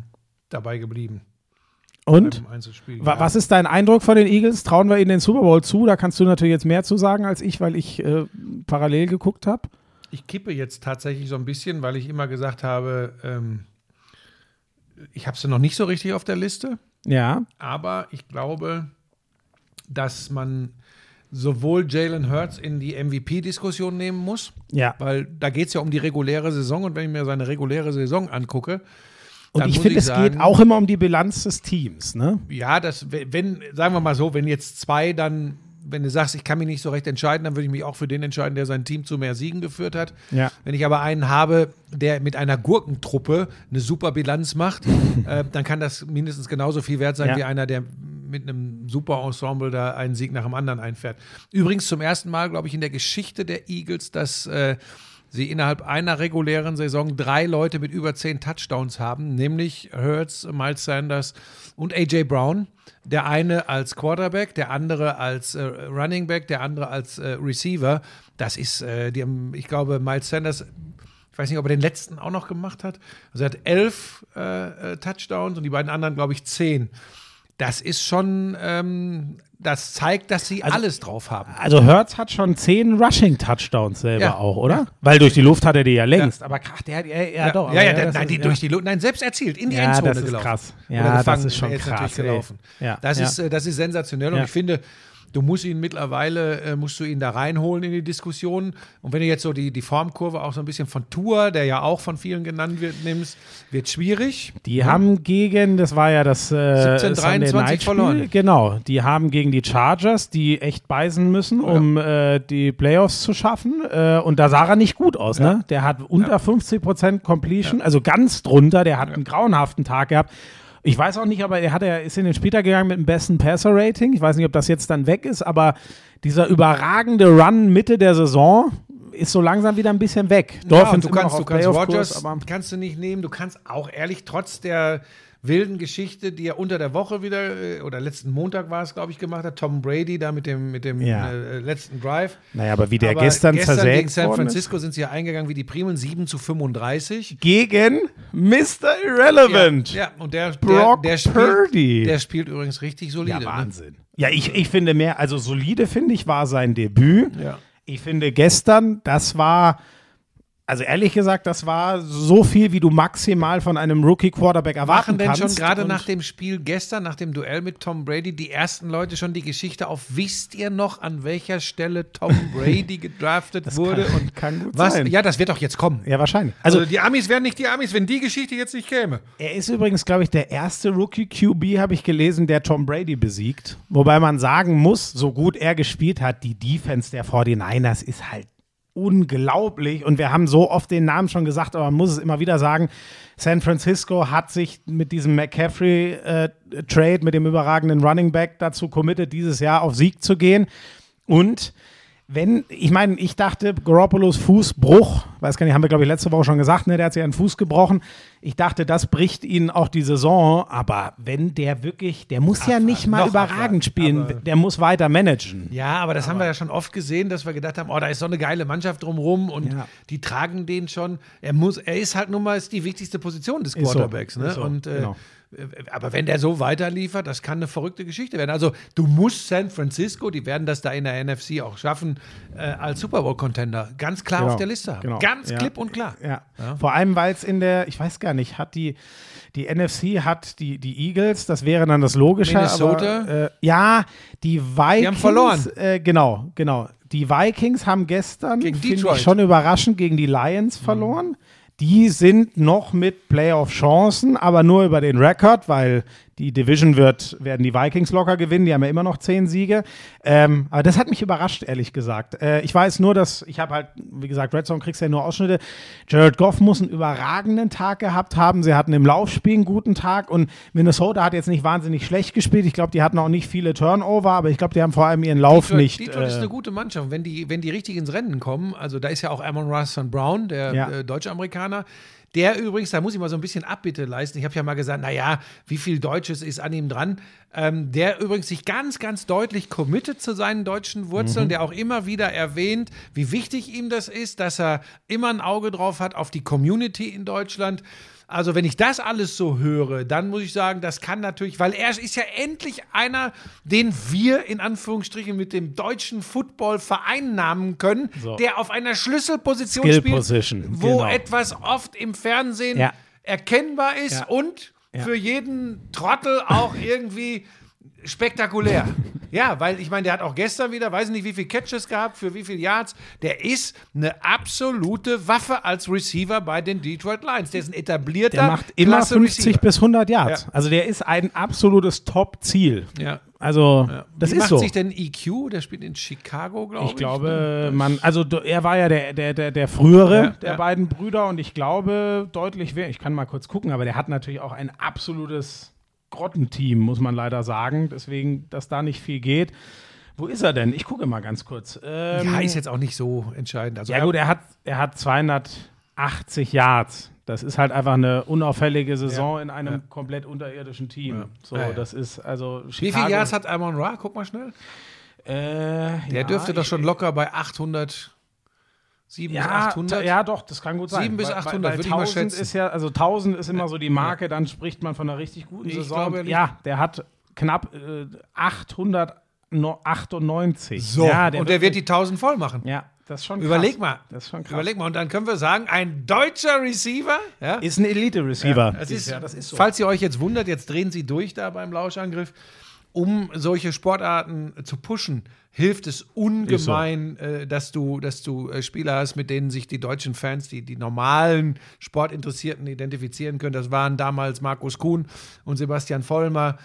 dabei geblieben Und? Ja. was ist dein Eindruck von den Eagles? Trauen wir ihnen den Super Bowl zu? Da kannst du natürlich jetzt mehr zu sagen als ich, weil ich äh, parallel geguckt habe. Ich kippe jetzt tatsächlich so ein bisschen, weil ich immer gesagt habe, ähm, ich habe sie noch nicht so richtig auf der Liste, Ja. aber ich glaube, dass man sowohl Jalen Hurts in die MVP-Diskussion nehmen muss, Ja. weil da geht es ja um die reguläre Saison und wenn ich mir seine reguläre Saison angucke, Und dann ich finde, es sagen, geht auch immer um die Bilanz des Teams, ne? Ja, das, wenn, sagen wir mal so, wenn jetzt zwei dann, wenn du sagst, ich kann mich nicht so recht entscheiden, dann würde ich mich auch für den entscheiden, der sein Team zu mehr Siegen geführt hat. Ja. Wenn ich aber einen habe, der mit einer Gurkentruppe eine super Bilanz macht, (laughs) äh, dann kann das mindestens genauso viel wert sein Ja. wie einer, der mit einem super Ensemble da einen Sieg nach dem anderen einfährt. Übrigens zum ersten Mal, glaube ich, in der Geschichte der Eagles, dass äh, sie innerhalb einer regulären Saison drei Leute mit über zehn Touchdowns haben, nämlich Hurts, Miles Sanders und AJ Brown. Der eine als Quarterback, der andere als äh, Running Back, der andere als äh, Receiver. Das ist, äh, die haben, ich glaube, Miles Sanders ich weiß nicht, ob er den letzten auch noch gemacht hat. Also er hat elf äh, äh, Touchdowns und die beiden anderen, glaube ich, zehn. Das ist schon, ähm, das zeigt, dass sie alles drauf haben. Also Hertz hat schon zehn Rushing-Touchdowns selber Ja. auch, oder? Ja. Weil durch die Luft hat er die ja längst. Aber ach, der hat ja, ja, doch. ja, ja, der, das nein, ist- die ja. durch die Lu- nein, selbst erzielt, in die Ja, Endzone das ist gelaufen. krass. Oder Ja, das gefangen, ist schon ist krass, gelaufen. Ja, Das, ja. Ist, äh, das ist sensationell und Ja. ich finde, du musst ihn mittlerweile, äh, musst du ihn da reinholen in die Diskussion und wenn du jetzt so die, die Formkurve auch so ein bisschen von Tour, der ja auch von vielen genannt wird, nimmst, wird schwierig. Die haben gegen, das war ja das äh, 17, Sunday 23 Night Spiel, verloren. Genau, die haben gegen die Chargers, die echt beißen müssen, um äh, die Playoffs zu schaffen. Äh, und da sah er nicht gut aus, ne? Der hat unter 50% Completion, also ganz drunter. Der hat einen grauenhaften Tag gehabt. Ich weiß auch nicht, aber er hat, er ist in den Spieltag gegangen mit dem besten Passer-Rating. Ich weiß nicht, ob das jetzt dann weg ist, aber dieser überragende Run Mitte der Saison ist so langsam wieder ein bisschen weg. Ja, Dolphins du kannst, du kannst Rogers aber kannst du nicht nehmen. Du kannst auch ehrlich trotz der wilden Geschichte, die er unter der Woche wieder äh, oder letzten Montag war es, glaube ich, gemacht hat, Tom Brady da mit dem mit dem Ja. äh, letzten Drive. naja, aber wie der Aber gestern, gegen zersägt San worden ist. Francisco sind sie ja eingegangen wie die Primen 7 zu 35. gegen Mr. Irrelevant. Ja, und der, Brock der, der, spielt, Purdy. der spielt übrigens richtig solide. Ja, ne? Wahnsinn. Ja, ich, ich finde mehr, also solide finde ich, war sein Debüt. Ja. Ich finde gestern, das war, also ehrlich gesagt, das war so viel, wie du maximal von einem Rookie-Quarterback erwarten Machen denn kannst. schon gerade nach dem Spiel gestern, nach dem Duell mit Tom Brady, die ersten Leute schon die Geschichte auf, wisst ihr noch, an welcher Stelle Tom (laughs) Brady gedraftet wurde? kann- und kann gut was? sein. Ja, das wird doch jetzt kommen. Ja, wahrscheinlich. Also, Also, die Amis wären nicht die Amis, wenn die Geschichte jetzt nicht käme. er ist übrigens, glaube ich, der erste Rookie-QB, habe ich gelesen, der Tom Brady besiegt. Wobei man sagen muss, so gut er gespielt hat, die Defense der 49ers ist halt unglaublich. Und wir haben so oft den Namen schon gesagt, aber man muss es immer wieder sagen. San Francisco hat sich mit diesem McCaffrey-Trade, mit dem überragenden Running Back dazu committed, dieses Jahr auf Sieg zu gehen. Und wenn, ich meine, ich dachte, Garoppolos Fußbruch, weiß gar nicht, haben wir, glaube ich, letzte Woche schon gesagt, ne, der hat sich einen Fuß gebrochen. Ich dachte, das bricht ihn auch die Saison, aber wenn der wirklich, der muss ja nicht mal überragend abwarten, spielen, aber- der muss weiter managen. Ja, aber das haben wir ja schon oft gesehen, dass wir gedacht haben, oh, da ist so eine geile Mannschaft drumrum und Ja. die tragen den schon. Er muss, er ist halt nun mal ist die wichtigste Position des Ist so, Quarterbacks. ne? so, und, äh, genau. Aber wenn der so weiterliefert, das kann eine verrückte Geschichte werden. Also du musst San Francisco, die werden das da in der NFC auch schaffen, äh, als Super Bowl-Contender ganz klar Genau, auf der Liste haben. genau, Ganz ja. klipp und klar. Ja. Vor allem, weil es in der, ich weiß gar nicht, hat die, die NFC hat die, die Eagles, das wäre dann das Logische. Minnesota? Aber, äh, ja, die Vikings. haben verloren. Äh, genau, genau. Die Vikings haben gestern, finde ich schon überraschend, gegen die Lions verloren. Die sind noch mit Playoff-Chancen, aber nur über den Rekord, weil die Division wird, werden die Vikings locker gewinnen. Die haben ja immer noch zehn Siege. Ähm, aber das hat mich überrascht, ehrlich gesagt. Äh, ich weiß nur, dass ich habe halt, wie gesagt, Red Zone kriegst ja nur Ausschnitte. Jared Goff muss einen überragenden Tag gehabt haben. Sie hatten im Laufspiel einen guten Tag und Minnesota hat jetzt nicht wahnsinnig schlecht gespielt. Ich glaube, die hatten auch nicht viele Turnover, aber ich glaube, die haben vor allem ihren Lauf Detroit, nicht. Detroit ist äh, eine gute Mannschaft. Wenn die, wenn die richtig ins Rennen kommen, also da ist ja auch Amon Ross St. Brown, der Ja. äh, Deutsche-Amerikaner. Der übrigens, da muss ich mal so ein bisschen Abbitte leisten. Ich habe ja mal gesagt, naja, wie viel Deutsches ist an ihm dran? Ähm, der übrigens sich ganz, ganz deutlich committet zu seinen deutschen Wurzeln, Mhm. der auch immer wieder erwähnt, wie wichtig ihm das ist, dass er immer ein Auge drauf hat auf die Community in Deutschland. Also, wenn ich das alles so höre, dann muss ich sagen, das kann natürlich, weil er ist ja endlich einer, den wir in Anführungsstrichen mit dem deutschen Football vereinnahmen können, So. der auf einer Schlüsselposition Skill spielt, Position, wo genau. etwas oft im Fernsehen Ja. erkennbar ist Ja. und Ja. für jeden Trottel auch irgendwie spektakulär. Ja, weil ich meine, der hat auch gestern wieder, weiß nicht, wie viele Catches gehabt, für wie viele Yards. Der ist eine absolute Waffe als Receiver bei den Detroit Lions. Der ist ein etablierter, der macht immer klasse 50 Receiver. bis 100 Yards. Ja. Also der ist ein absolutes Top-Ziel. Ja. Also das wie ist macht so. sich denn EQ? Der spielt in Chicago, glaube ich. Ich glaube, man, also er war ja der, der, der, der frühere Ja, der ja. beiden Brüder und ich glaube deutlich. Ich kann mal kurz gucken, aber der hat natürlich auch ein absolutes Grottenteam, muss man leider sagen. Deswegen, dass da nicht viel geht. Wo ist er denn? Ich gucke mal ganz kurz. Ähm, Ja, ist jetzt auch nicht so entscheidend. Also ja, gut, er hat, er hat 280 Yards. Das ist halt einfach eine unauffällige Saison Ja, in einem ja. komplett unterirdischen Team. So, das ist also. Wie Chicago, viele Yards hat Amon Ra? Guck mal schnell. Äh, Der dürfte doch schon locker bei 800, 7 bis Ja, 800. ja, doch, das kann gut sein. 7 bis Weil- 800 weil, weil würde ich mal 1000 schätzen. Ist ja, also 1000 ist immer so die Marke, dann spricht man von einer richtig guten Ich Saison. glaube ja, der hat knapp äh, 898. So, ja, und der wird die 1000 voll machen. Ja, das ist schon krass. Überleg mal. Das ist schon krass. Überleg mal. Und dann können wir sagen, ein deutscher Receiver. Ja? Ist ein Elite-Receiver. Es ist, ja, das ist so. Falls ihr euch jetzt wundert, jetzt drehen sie durch da beim Lauschangriff. Um solche Sportarten zu pushen, hilft es ungemein, äh, dass du, dass du äh, Spieler hast, mit denen sich die deutschen Fans, die, die normalen Sportinteressierten identifizieren können. Das waren damals Markus Kuhn und Sebastian Vollmer.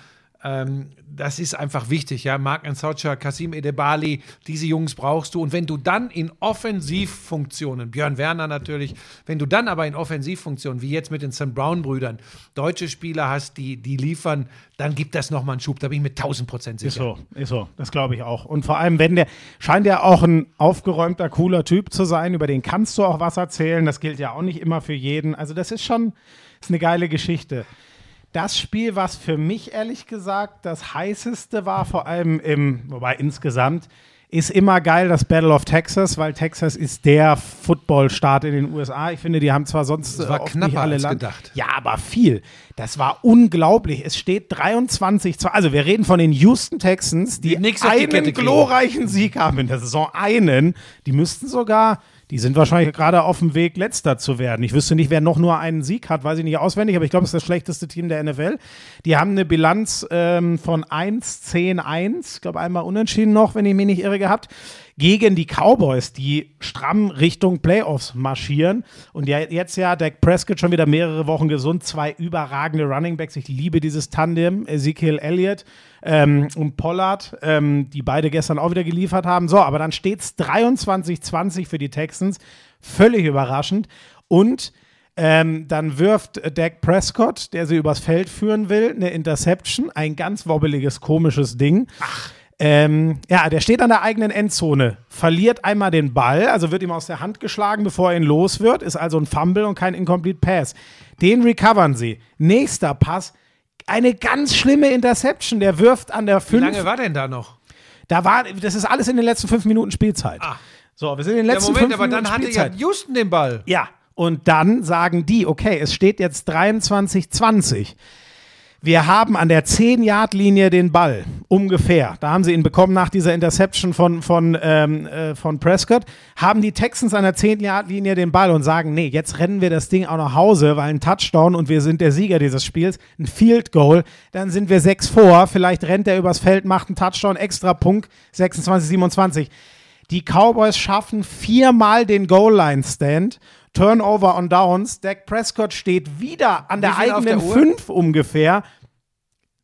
Ähm, das ist einfach wichtig, ja. Marc Ansaucha, Kasim Edebali, diese Jungs brauchst du. Und wenn du dann in Offensivfunktionen, Björn Werner natürlich, wenn du dann aber in Offensivfunktionen, wie jetzt mit den St. Brown-Brüdern, deutsche Spieler hast, die, die liefern, dann gibt das nochmal einen Schub. Da bin ich mir 1000 Prozent sicher. Ist so, ist so. Das glaube ich auch. Und vor allem, wenn der, scheint ja auch ein aufgeräumter, cooler Typ zu sein, über den kannst du auch was erzählen. Das gilt ja auch nicht immer für jeden. Also, das ist schon ist eine geile Geschichte. Das Spiel, was für mich ehrlich gesagt das heißeste war, vor allem im, wobei insgesamt, ist immer geil das Battle of Texas, weil Texas ist der Footballstaat in den USA. Ich finde, die haben zwar sonst Das war äh, oft knapper nicht alle als Land. gedacht. Ja, aber viel. Das war unglaublich. Es steht 23 zu, also wir reden von den Houston Texans, die, Die einen glorreichen Sieg haben in der Saison. Einen. Die müssten sogar, die sind wahrscheinlich gerade auf dem Weg, letzter zu werden. Ich wüsste nicht, wer noch nur einen Sieg hat, weiß ich nicht auswendig, aber ich glaube, es ist das schlechteste Team der NFL. Die haben eine Bilanz ähm, von 1, 10, 1. Ich glaube, einmal unentschieden noch, wenn ich mich nicht irre gehabt. Gegen die Cowboys, die stramm Richtung Playoffs marschieren. Und ja, jetzt ja Dak Prescott schon wieder mehrere Wochen gesund. Zwei überragende Running Backs. Ich liebe dieses Tandem. Ezekiel Elliott ähm, und Pollard, ähm, die beide gestern auch wieder geliefert haben. So, aber dann steht es 23-20 für die Texans. Völlig überraschend. Und ähm, dann wirft Dak Prescott, der sie übers Feld führen will, eine Interception. Ein ganz wobbeliges, komisches Ding. Ähm, ja, der steht an der eigenen Endzone, verliert einmal den Ball, also wird ihm aus der Hand geschlagen, bevor er ihn los wird, ist also ein Fumble und kein Incomplete Pass. Den recovern sie. Nächster Pass, eine ganz schlimme Interception. Der wirft an der Wie 5. lange war denn da noch? Da war, das ist alles in den letzten fünf Minuten Spielzeit. Ah. So, wir sind in den Ja, letzten Moment, fünf aber Minuten dann hatte ja Spielzeit. Houston den Ball. Ja, und dann sagen die, okay, es steht jetzt 23-20. Wir haben an der 10-Yard-Linie den Ball, ungefähr. Da haben sie ihn bekommen nach dieser Interception von, von, ähm, äh, von Prescott. Haben die Texans an der 10-Yard-Linie den Ball und sagen, nee, jetzt rennen wir das Ding auch nach Hause, weil ein Touchdown und wir sind der Sieger dieses Spiels, ein Field Goal. Dann sind wir 6 vor, vielleicht rennt er übers Feld, macht einen Touchdown, extra Punkt, 26-27. Die Cowboys schaffen viermal den Goal-Line-Stand. Turnover on Downs. Dak Prescott steht wieder an der eigenen der Uhr? 5 ungefähr.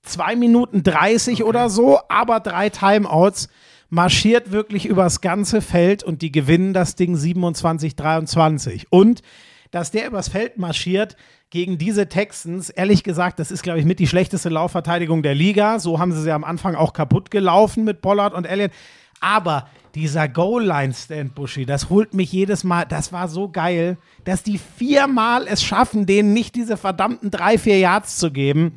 2 Minuten 30 oder so, aber drei Timeouts. Marschiert wirklich übers ganze Feld und die gewinnen das Ding 27-23. Und dass der übers Feld marschiert gegen diese Texans, ehrlich gesagt, das ist, glaube ich, mit die schlechteste Laufverteidigung der Liga. So haben sie sie am Anfang auch kaputt gelaufen mit Pollard und Elliott. Aber dieser Goal-Line-Stand, Buschi, das holt mich jedes Mal, das war so geil, dass die viermal es schaffen, denen nicht diese verdammten drei, vier Yards zu geben.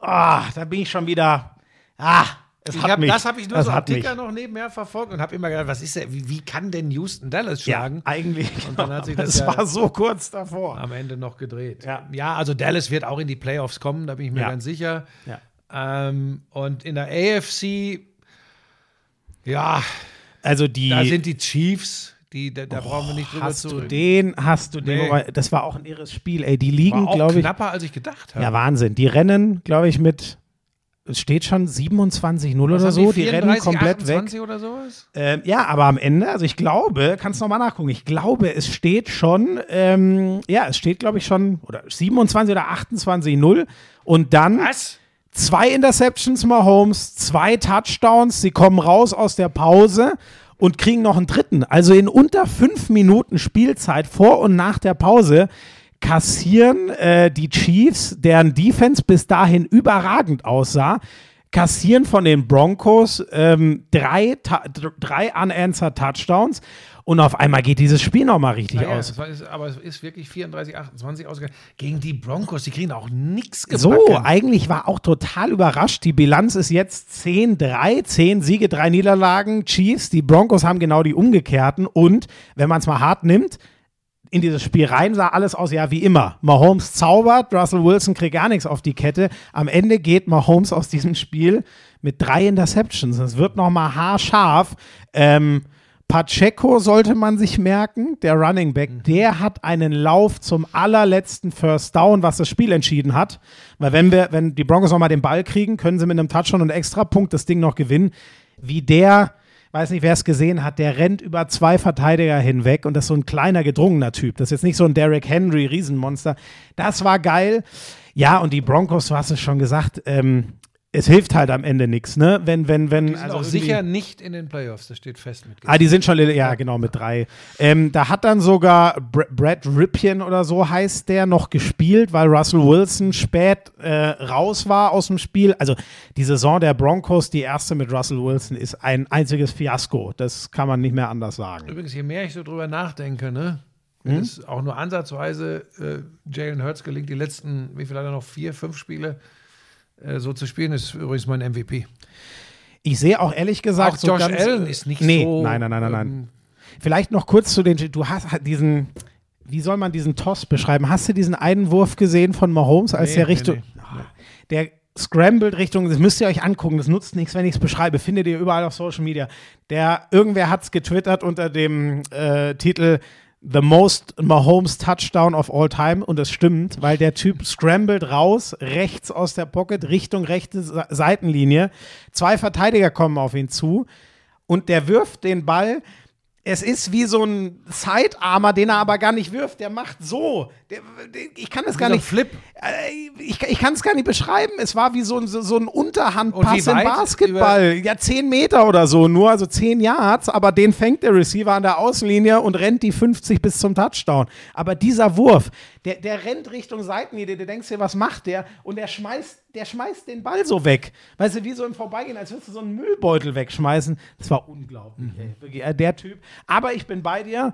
Ah, da bin ich schon wieder, ah, es Ich hat hab, mich. das habe ich nur das so am hat mich. Ticker noch nebenher verfolgt und habe immer gedacht, was ist der, wie, wie kann denn Houston Dallas Ja, schlagen? eigentlich. Und dann hat sich (laughs) das das ja- war so kurz davor. Am Ende noch gedreht. Ja. ja, also Dallas wird auch in die Playoffs kommen, da bin ich mir Ja. ganz sicher. Ja. Ähm, und in der AFC, ja, Also die. da sind die Chiefs, die, da, da brauchen wir nicht drüber hast zu du reden. den, hast du den. Nee. Das war auch ein irres Spiel, ey. Die liegen, glaube ich. knapper, als ich gedacht habe. Ja, Wahnsinn. Die rennen, glaube ich, mit. Es steht schon 27-0 Was oder so. die, Die rennen 34, komplett weg. 28 oder sowas? Ähm, ja, aber am Ende, also ich glaube, kannst noch mal nachgucken, ich glaube, es steht schon, ähm, ja, es steht, glaube ich, schon, oder 27 oder 28-0 und dann Was? Zwei Interceptions Mahomes, zwei Touchdowns, sie kommen raus aus der Pause und kriegen noch einen dritten. Also in unter fünf Minuten Spielzeit vor und nach der Pause kassieren äh, die Chiefs, deren Defense bis dahin überragend aussah, kassieren von den Broncos ähm, drei, drei unanswered Touchdowns und auf einmal geht dieses Spiel nochmal richtig Ja, aus. es war- aber es ist wirklich 34, 28 ausgegangen. Gegen die Broncos, die kriegen auch nichts So, gebacken. eigentlich war auch total überrascht. Die Bilanz ist jetzt 10-3, 10 Siege, 3 Niederlagen. Chiefs, die Broncos haben genau die umgekehrten. Und wenn man es mal hart nimmt, in dieses Spiel rein sah alles aus, ja, wie immer. Mahomes zaubert, Russell Wilson kriegt gar nichts auf die Kette. Am Ende geht Mahomes aus diesem Spiel mit drei Interceptions. Es wird nochmal haarscharf. Ähm, Pacheco sollte man sich merken, der Running Back, der hat einen Lauf zum allerletzten First Down, was das Spiel entschieden hat. Weil wenn wir, wenn die Broncos nochmal den Ball kriegen, können sie mit einem Touchdown und Extrapunkt das Ding noch gewinnen. Wie der, weiß nicht, wer es gesehen hat, der rennt über zwei Verteidiger hinweg und das ist so ein kleiner, gedrungener Typ. Das ist jetzt nicht so ein Derrick Henry, Riesenmonster. Das war geil. Ja, und die Broncos, du hast es schon gesagt, ähm, es hilft halt am Ende nichts, ne? Wenn, wenn, wenn. Die sind also auch sicher nicht in den Playoffs, das steht fest mit. Ah, die sind schon, ja, genau, mit drei. Ähm, da hat dann sogar Br Brad Ripien oder so heißt der noch gespielt, weil Russell Wilson spät äh, raus war aus dem Spiel. Also die Saison der Broncos, die erste mit Russell Wilson, ist ein einziges Fiasko. Das kann man nicht mehr anders sagen. Übrigens, je mehr ich so drüber nachdenke, ne, wenn Hm? es auch nur ansatzweise äh, Jalen Hurts gelingt, die letzten, wie viel hat er noch, vier, fünf Spiele so zu spielen, ist übrigens mein MVP. Ich sehe auch ehrlich gesagt, auch Josh ganz, Allen ist nicht nee, so. Nein, nein, nein, nein, nein. ähm, Vielleicht noch kurz zu den, du hast halt diesen, wie soll man diesen Toss beschreiben? Hast du diesen einen Wurf gesehen von Mahomes, als Nee, der nee, Richtung, nee. Ah, der scrambled Richtung, das müsst ihr euch angucken, das nutzt nichts, wenn ich es beschreibe, findet ihr überall auf Social Media. Der, irgendwer hat es getwittert unter dem äh, Titel The most Mahomes Touchdown of all time und das stimmt, weil der Typ scrambled raus, rechts aus der Pocket, Richtung rechte Seitenlinie. Zwei Verteidiger kommen auf ihn zu und der wirft den Ball. Es ist wie so ein Sidearmer, den er aber gar nicht wirft. Der macht so. Der, der, ich kann es gar so nicht. Flip. Äh, Ich, ich kann es gar nicht beschreiben. Es war wie so ein, so, so ein Unterhandpass im? Basketball. Ja, zehn Meter oder so, nur also zehn Yards, aber den fängt der Receiver an der Außenlinie und rennt die 50 bis zum Touchdown. Aber dieser Wurf, der, der rennt Richtung Seitenlinie, du denkst dir, was macht der? Und der schmeißt, der schmeißt den Ball so weg. Weißt du, wie so im Vorbeigehen, als würdest du so einen Müllbeutel wegschmeißen. Das war unglaublich, ey. Wirklich, äh, der Typ. Aber ich bin bei dir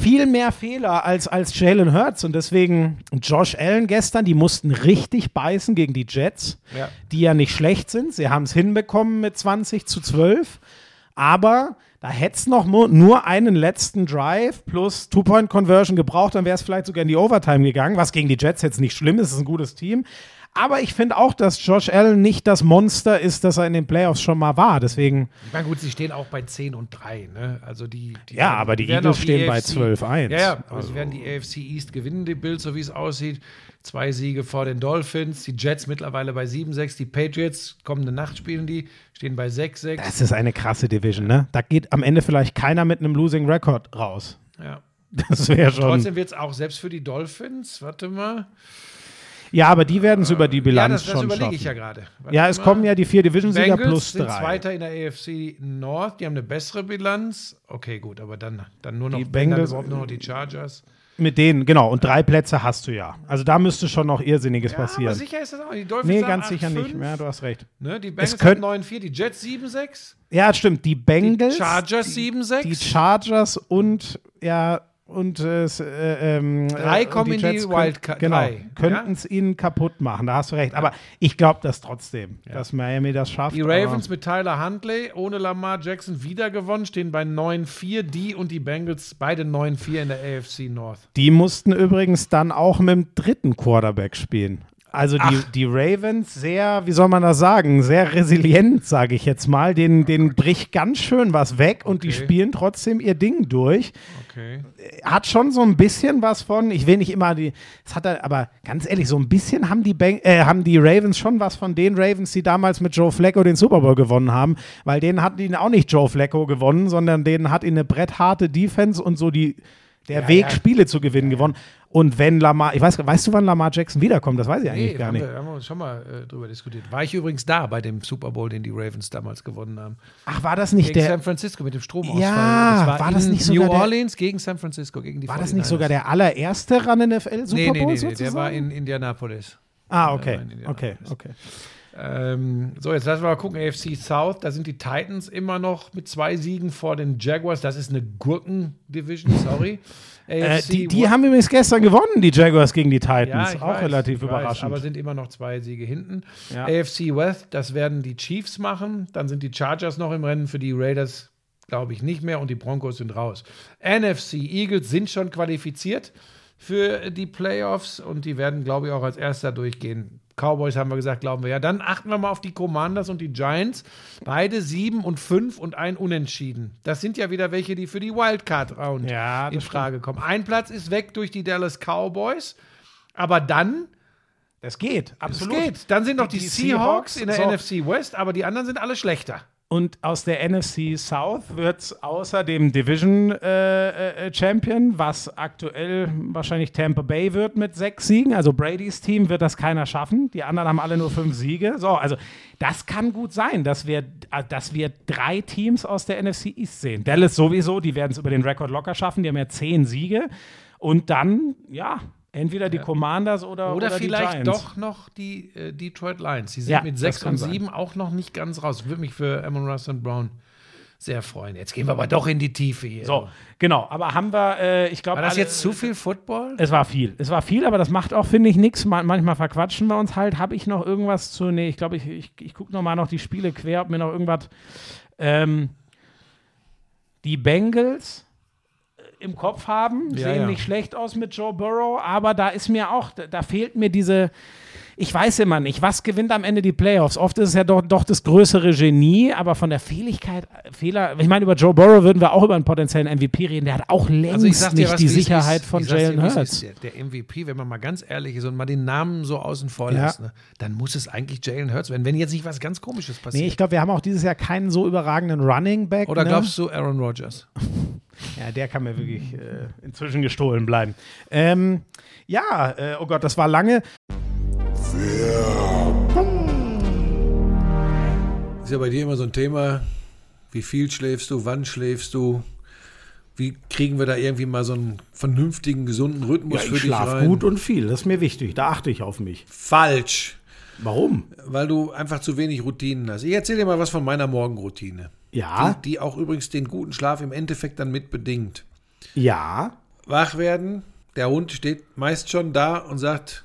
viel mehr Fehler als, als Jalen Hurts und deswegen Josh Allen gestern, die mussten richtig beißen gegen die Jets, Ja. die ja nicht schlecht sind. Sie haben es hinbekommen mit 20 zu 12, aber da hätte es noch nur einen letzten Drive plus Two-Point-Conversion gebraucht, dann wäre es vielleicht sogar in die Overtime gegangen, was gegen die Jets jetzt nicht schlimm ist, es ist ein gutes Team. Aber ich finde auch, dass Josh Allen nicht das Monster ist, das er in den Playoffs schon mal war. Deswegen, Ich meine, gut, sie stehen auch bei 10 und 3, ne? Also die, die Ja, aber die Eagles stehen bei AFC 12-1. Ja, ja, aber Also- sie werden die AFC East gewinnen, die Bills, so wie es aussieht. Zwei Siege vor den Dolphins, die Jets mittlerweile bei 7-6, die Patriots, kommende Nacht spielen die, stehen bei 6-6. das ist eine krasse Division, ne? Da geht am Ende vielleicht keiner mit einem Losing Record raus. Ja. Das wäre schon. Trotzdem wird es auch selbst für die Dolphins, warte mal. Ja, aber die werden es über die Ja, Bilanz das, das schon überlege schaffen. ich ja gerade. Ja, es mal. kommen ja die vier Division-Sieger plus sind drei. Zweiter in der AFC North, die haben eine bessere Bilanz. Okay, gut, aber dann, dann nur noch, Die dann Bengals- überhaupt nur noch die Chargers. Mit denen, genau. Und drei Plätze hast du ja. Also da müsste schon noch Irrsinniges Ja, aber passieren. sicher ist das auch. Die Dolphins Nee, ganz sicher 8-5, nicht. Ja, du hast recht. Ne, die Bengals könnt- haben 9-4, die Jets 7-6, Ja, stimmt. Die Bengals, die Chargers die 7-6. Chargers und ja und äh, äh, ähm, Drei äh, kommen in die Wildcard- Genau, könnten es ihnen kaputt machen. Da hast du recht. Aber ich glaube das trotzdem, dass Miami das schafft. Die Ravens mit Tyler Huntley ohne Lamar Jackson wieder gewonnen, stehen bei 9-4. Die und die Bengals beide 9-4 in der AFC North. Die mussten übrigens dann auch mit dem dritten Quarterback spielen. Also die, die Ravens sehr, wie soll man das sagen, sehr resilient, sage ich jetzt mal. Den, den bricht ganz schön was weg und die Okay. spielen trotzdem ihr Ding durch. Okay. Hat schon so ein bisschen was von, ich will nicht immer die, es hat er- aber ganz ehrlich, so ein bisschen haben die, Bang, äh, haben die Ravens schon was von den Ravens, die damals mit Joe Flacco den Super Bowl gewonnen haben, weil denen hat ihn auch nicht Joe Flacco gewonnen, sondern denen hat ihn eine brettharte Defense und so die, der Ja, Weg, ja. Spiele zu gewinnen, gewonnen. Und wenn Lamar, ich weiß, weißt du, wann Lamar Jackson wiederkommt? Das weiß ich eigentlich Nee, gar haben nicht. wir, haben wir uns schon mal äh, drüber diskutiert. War ich übrigens da bei dem Super Bowl, den die Ravens damals gewonnen haben. Ach, war das nicht Gegen der, San Francisco mit dem Stromausfall. Ja, das war das in nicht sogar New der- Orleans gegen San Francisco, gegen die war das nicht 49ers. sogar der allererste Run NFL Super Nee, Bowl nee, nee, nee, sozusagen? der war in Indianapolis. Ah, Der okay, war in okay, Indianapolis. okay. Ähm, so, jetzt lassen wir mal gucken. AFC South, da sind die Titans immer noch mit zwei Siegen vor den Jaguars. Das ist eine Gurken-Division, sorry. (laughs) Äh, AFC die, die haben übrigens gestern gewonnen, die Jaguars gegen die Titans. ja, auch weiß, relativ ich weiß, überraschend. aber sind immer noch zwei Siege hinten. Ja. AFC West, das werden die Chiefs machen. Dann sind die Chargers noch im Rennen für die Raiders, glaube ich, nicht mehr. Und die Broncos sind raus. NFC Eagles sind schon qualifiziert für die Playoffs und die werden, glaube ich, auch als erster durchgehen. Cowboys haben wir gesagt, glauben wir ja. Dann achten wir mal auf die Commanders und die Giants. Beide sieben und fünf und ein Unentschieden. Das sind ja wieder welche, die für die Wildcard-Round Ja, das in Frage kommen. Ein Platz ist weg durch die Dallas Cowboys. Aber dann, das geht, absolut. geht. Dann sind noch die, Die Seahawks, Seahawks, in der so. NFC West, aber die anderen sind alle schlechter. Und aus der NFC South wird es außer dem Division äh, äh, Champion, was aktuell wahrscheinlich Tampa Bay wird mit sechs Siegen, also Bradys Team wird das keiner schaffen. Die anderen haben alle nur fünf Siege. So, also das kann gut sein, dass wir, äh, dass wir drei Teams aus der NFC East sehen. Dallas sowieso, die werden es über den Rekord locker schaffen, die haben ja zehn Siege. Und dann, ja, entweder die Commanders oder, Oder, oder vielleicht doch noch die äh, Detroit Lions. Die sind Ja, mit das 6 kann und sein. 7 auch noch nicht ganz raus. Würde mich für Amon Russ und Brown sehr freuen. Jetzt gehen wir aber doch in die Tiefe hier. So, genau. Aber haben wir, äh, ich glaube. War das jetzt zu viel Football? Es war viel. Es war viel, aber das macht auch, finde ich, nichts. manchmal verquatschen wir uns halt. Habe ich noch irgendwas zu. Nee, ich glaube, ich, ich, ich gucke nochmal noch die Spiele quer, ob mir noch irgendwas. Ähm, die Bengals im Kopf haben, Ja, sehen ja. nicht schlecht aus mit Joe Burrow, aber da ist mir auch, da, da fehlt mir diese. Ich weiß immer nicht, was gewinnt am Ende die Playoffs. Oft ist es ja doch, doch das größere Genie, aber von der Fähigkeit, Fehler. Ich meine, über Joe Burrow würden wir auch über einen potenziellen MVP reden. Der hat auch längst nicht die Also wie es Sicherheit ist. von Jalen Hurts. Der, der MVP, wenn man mal ganz ehrlich ist und mal den Namen so außen vor Ja. lässt, ne, dann muss es eigentlich Jalen Hurts werden, wenn jetzt nicht was ganz Komisches passiert. Nee, ich glaube, wir haben auch dieses Jahr keinen so überragenden Running Back. Oder ne? glaubst du Aaron Rodgers? (laughs) Ja, der kann mir wirklich äh, inzwischen gestohlen bleiben. Ähm, ja, äh, oh Gott, das war lange. Ist ja bei dir immer so ein Thema, wie viel schläfst du, wann schläfst du? Wie kriegen wir da irgendwie mal so einen vernünftigen, gesunden Rhythmus Ja, für ich dich schlafe rein? gut und viel. Das ist mir wichtig. Da achte ich auf mich. Falsch, Warum? weil du einfach zu wenig Routinen hast. Ich erzähle dir mal was von meiner Morgenroutine, Ja, die, die auch übrigens den guten Schlaf im Endeffekt dann mit bedingt. ja. Wach werden, der Hund steht meist schon da und sagt,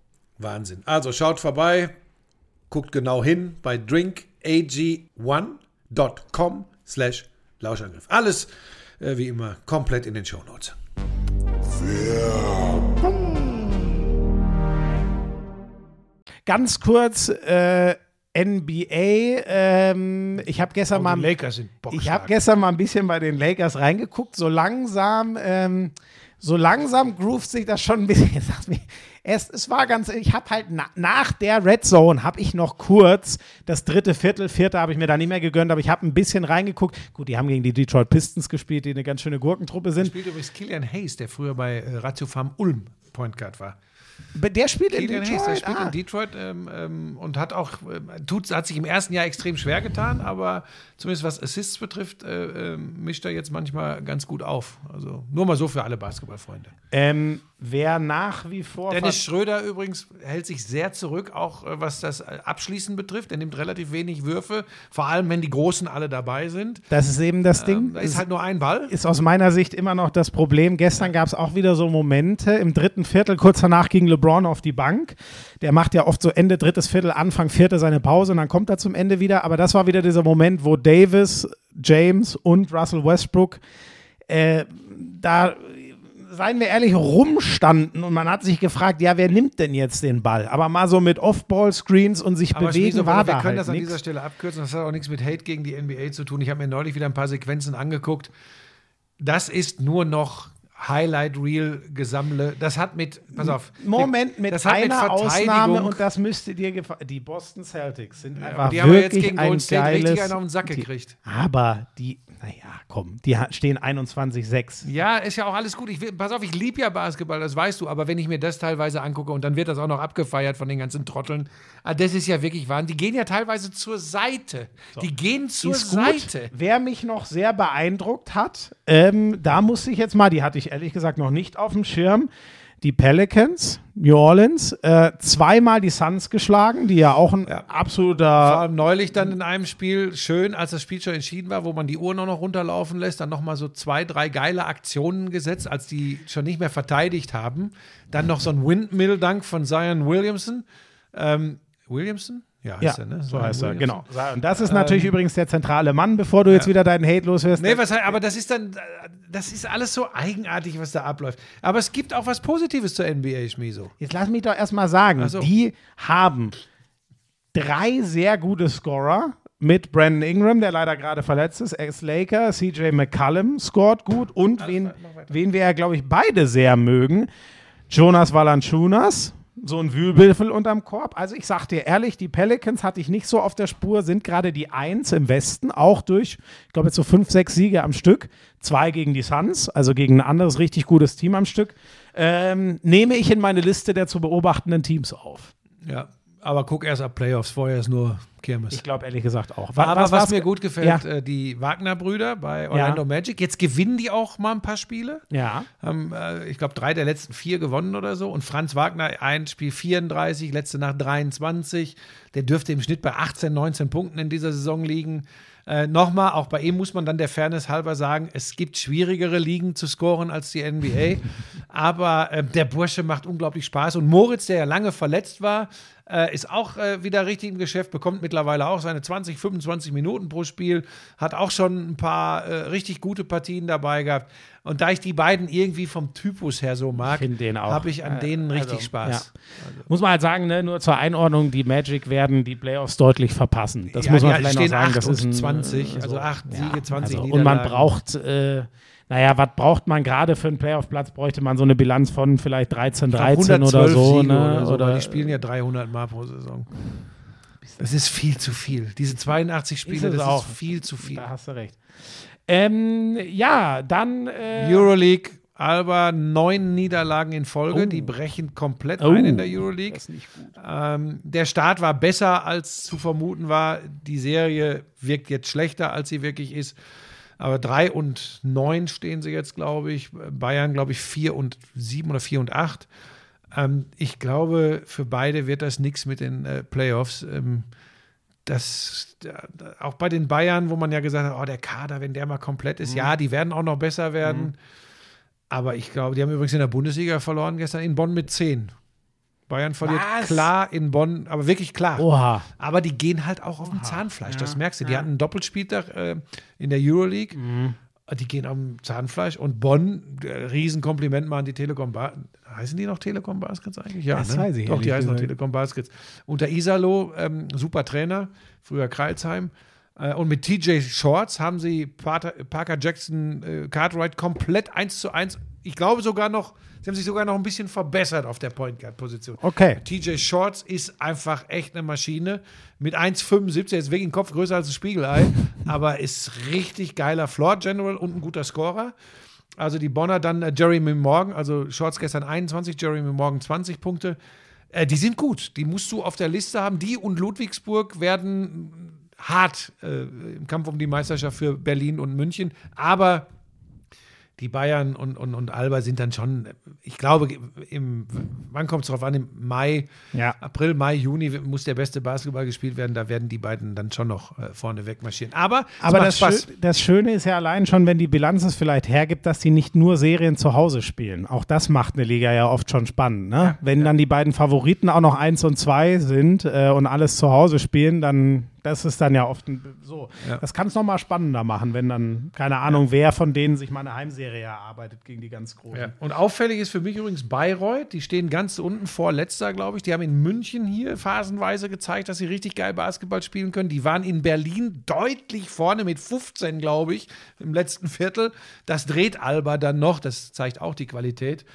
Wahnsinn. Also schaut vorbei, guckt genau hin bei drinkag1.com slash Lauschangriff. Alles äh, wie immer komplett in den Shownotes. Ganz kurz, äh, NBA, ähm, ich habe gestern mal Lakers sind Ich habe bockstark. gestern mal ein bisschen bei den Lakers reingeguckt. So langsam, ähm, so langsam groovt sich das schon ein bisschen. (laughs) Es, es, war ganz, ich habe halt na, nach der Red Zone habe ich noch kurz das dritte Viertel, vierte habe ich mir da nicht mehr gegönnt, aber ich habe ein bisschen reingeguckt. Gut, die haben gegen die Detroit Pistons gespielt, die eine ganz schöne Gurkentruppe sind. spielt übrigens Killian Hayes, der früher bei äh, Ratio Farm Ulm Point Guard war. Der spielt in Killian Hayes, Detroit. der spielt ah. in Detroit ähm, ähm, und hat auch, ähm, tut, hat sich im ersten Jahr extrem schwer getan, aber zumindest was Assists betrifft, äh, äh, mischt er jetzt manchmal ganz gut auf. Also nur mal so für alle Basketballfreunde. ähm, wer nach wie vor. Dennis Schröder übrigens hält sich sehr zurück, auch äh, was das äh, Abschließen betrifft. Er nimmt relativ wenig Würfe, vor allem wenn die Großen alle dabei sind. das ist eben das Ding. Ähm, da ist halt nur ein Ball. ist aus meiner Sicht immer noch das Problem. Gestern gab es auch wieder so Momente im dritten Viertel, kurz danach ging LeBron auf die Bank. Der macht ja oft so Ende drittes Viertel, Anfang vierte seine Pause und dann kommt er zum Ende wieder. Aber das war wieder dieser Moment, wo Davis, James und Russell Westbrook äh, da, seien wir ehrlich, rumstanden und man hat sich gefragt, ja, wer nimmt denn jetzt den Ball? Aber mal so mit Off-Ball-Screens und sich Aber bewegen war wir da können halt das an nix. dieser Stelle abkürzen. Das hat auch nichts mit Hate gegen die NBA zu tun. Ich habe mir neulich wieder ein paar Sequenzen angeguckt. Das ist nur noch Highlight Reel Gesammle. Das hat mit, pass auf. Moment, mit das einer Verteidigung- Ausnahme und das müsste dir gefallen. Die Boston Celtics sind einfach die haben wir jetzt wirklich gegen ein Golden State richtig geiles einen auf den Sack gekriegt. Aber die, naja, komm, die stehen 21-6. Ja, ist ja auch alles gut. Ich pass auf, ich liebe ja Basketball, das weißt du. Aber wenn ich mir das teilweise angucke und dann wird das auch noch abgefeiert von den ganzen Trotteln, ah, das ist ja wirklich Wahnsinn. Die gehen ja teilweise zur Seite. Die gehen zur. Seite. Wer mich noch sehr beeindruckt hat, ähm, da musste ich jetzt mal, die hatte ich ehrlich gesagt noch nicht auf dem Schirm, die Pelicans, New Orleans, äh, zweimal die Suns geschlagen, die ja auch ein Ja. Vor absoluter allem neulich dann in einem Spiel, schön, als das Spiel schon entschieden war, wo man die Uhr noch, noch runterlaufen lässt, dann nochmal so zwei, drei geile Aktionen gesetzt, als die schon nicht mehr verteidigt haben. Dann noch so ein Windmill-Dank von Zion Williamson. Ähm, Williamson? Ja, heißt Ja, er, ne? so Zion heißt er, Williamson. genau. Und das ist natürlich übrigens der zentrale Mann, bevor du jetzt wieder deinen Hate loswirst. Nee, was, aber das ist dann, das ist alles so eigenartig, was da abläuft. Aber es gibt auch was Positives zur NBA, Schmiso. Jetzt lass mich doch erstmal sagen, so. die haben drei sehr gute Scorer mit Brandon Ingram, der leider gerade verletzt ist, Ex-Laker, CJ McCallum scored gut und wen, wen wir ja, glaube ich, beide sehr mögen, Jonas Valanciunas, so ein Wühlbüffel unterm Korb. Also ich sag dir ehrlich, die Pelicans hatte ich nicht so auf der Spur, sind gerade die Eins im Westen, auch durch, ich glaube jetzt so fünf, sechs Siege am Stück. Zwei gegen die Suns, also gegen ein anderes richtig gutes Team am Stück. Ähm, nehme ich in meine Liste der zu beobachtenden Teams auf. Ja, aber guck erst ab Playoffs, vorher ist nur Kirmes. Ich glaube ehrlich gesagt auch. Wa- Aber was, war's- mir gut gefällt, Ja. äh, die Wagner-Brüder bei Orlando Ja. Magic. Jetzt gewinnen die auch mal ein paar Spiele. Ja. Haben, äh, ich glaube, drei der letzten vier gewonnen oder so. Und Franz Wagner, ein Spiel 34, letzte Nacht 23. Der dürfte im Schnitt bei 18, 19 Punkten in dieser Saison liegen. Äh, Nochmal, auch bei ihm muss man dann der Fairness halber sagen, es gibt schwierigere Ligen zu scoren als die NBA. (laughs) Aber äh, der Bursche macht unglaublich Spaß. Und Moritz, der ja lange verletzt war, äh, ist auch äh, wieder richtig im Geschäft, bekommt mittlerweile auch seine 20, 25 Minuten pro Spiel, hat auch schon ein paar äh, richtig gute Partien dabei gehabt. Und da ich die beiden irgendwie vom Typus her so mag, habe ich an Äh, denen richtig also, Spaß. Muss man halt sagen, ne, nur zur Einordnung, die Magic werden die Playoffs deutlich verpassen. Das Ja, muss man ja, vielleicht noch sagen. 8 Das ist ein, und 20, äh, also 8 Siege, 20 also, Und man braucht, äh, naja, was braucht man gerade für einen Playoff-Platz? Bräuchte man so eine Bilanz von vielleicht 13, Ich glaub, 13 oder so. Siege ne? oder so, oder weil die spielen ja 300 Mal pro Saison. Das ist viel zu viel. Diese 82 Spiele, es das auch. ist viel zu viel. Da hast du recht. Ähm, ja, dann. Äh, Euroleague, Alba, neun Niederlagen in Folge. Oh. Die brechen komplett Oh. ein in der Euroleague. Das ist nicht gut. Ähm, der Start war besser, als zu vermuten war. Die Serie wirkt jetzt schlechter, als sie wirklich ist. Aber drei und neun stehen sie jetzt, glaube ich. Bayern, glaube ich, vier und sieben oder vier und acht. Ähm, ich glaube, für beide wird das nichts mit den äh, Playoffs. Ähm, das, da, da, auch bei den Bayern, wo man ja gesagt hat, oh, der Kader, wenn der mal komplett ist, ja, die werden auch noch besser werden. Aber ich glaube, die haben übrigens in der Bundesliga verloren gestern in Bonn mit 10. Bayern verliert Was? klar in Bonn, aber wirklich klar. Oha. Aber die gehen halt auch auf dem Zahnfleisch, das merkst du. Die hatten einen Doppelspieltag äh, in der Euroleague. Mhm. Die gehen am Zahnfleisch und Bonn, äh, Riesenkompliment mal an die Telekom Ba- Heißen die noch Telekom Baskets eigentlich? Ja, Das ne? weiß ich Doch, die heißen noch. Telekom Baskets. Unter Isalo, ähm, super Trainer, früher Kreilsheim. Äh, und mit TJ Shorts haben sie Parker, Parker Jackson äh, Cartwright komplett eins zu eins. Ich glaube sogar noch, sie haben sich sogar noch ein bisschen verbessert auf der Point Guard Position. Okay. TJ Shorts ist einfach echt eine Maschine. Mit 1,75, jetzt wirklich ein Kopf größer als ein Spiegelei, (laughs) aber ist richtig geiler Floor General und ein guter Scorer. Also die Bonner dann äh, Jeremy Morgan, also Shorts gestern 21, Jeremy Morgan 20 Punkte. Äh, die sind gut. Die musst du auf der Liste haben. Die und Ludwigsburg werden hart äh, im Kampf um die Meisterschaft für Berlin und München. Aber die Bayern und, und, und Alba sind dann schon, ich glaube, im, wann kommt es darauf an? Im Mai, Ja. April, Mai, Juni muss der beste Basketball gespielt werden. Da werden die beiden dann schon noch äh, vorne wegmarschieren. Aber, Aber das, Spaß. Schö das Schöne ist ja allein schon, wenn die Bilanz es vielleicht hergibt, dass die nicht nur Serien zu Hause spielen. Auch das macht eine Liga ja oft schon spannend. Ne? wenn dann die beiden Favoriten auch noch eins und zwei sind äh, und alles zu Hause spielen, dann das ist dann ja oft so. Ja. Das kann es nochmal spannender machen, wenn dann, keine Ahnung, wer von denen sich mal eine Heimserie erarbeitet gegen die ganz Großen. Ja. Und auffällig ist für mich übrigens Bayreuth. Die stehen ganz unten vor letzter, glaube ich. Die haben in München hier phasenweise gezeigt, dass sie richtig geil Basketball spielen können. Die waren in Berlin deutlich vorne mit 15, glaube ich, im letzten Viertel. Das dreht Alba dann noch. Das zeigt auch die Qualität.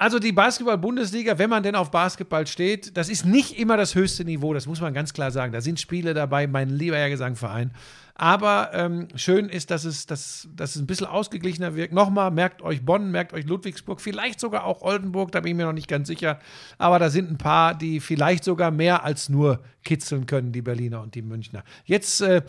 Also die Basketball-Bundesliga, wenn man denn auf Basketball steht, das ist nicht immer das höchste Niveau, das muss man ganz klar sagen. Da sind Spiele dabei, mein lieber Herr Gesangverein. Aber ähm, schön ist, dass es, dass, dass es ein bisschen ausgeglichener wirkt. Nochmal, merkt euch Bonn, merkt euch Ludwigsburg, vielleicht sogar auch Oldenburg, da bin ich mir noch nicht ganz sicher. Aber da sind ein paar, die vielleicht sogar mehr als nur kitzeln können, die Berliner und die Münchner. Jetzt äh,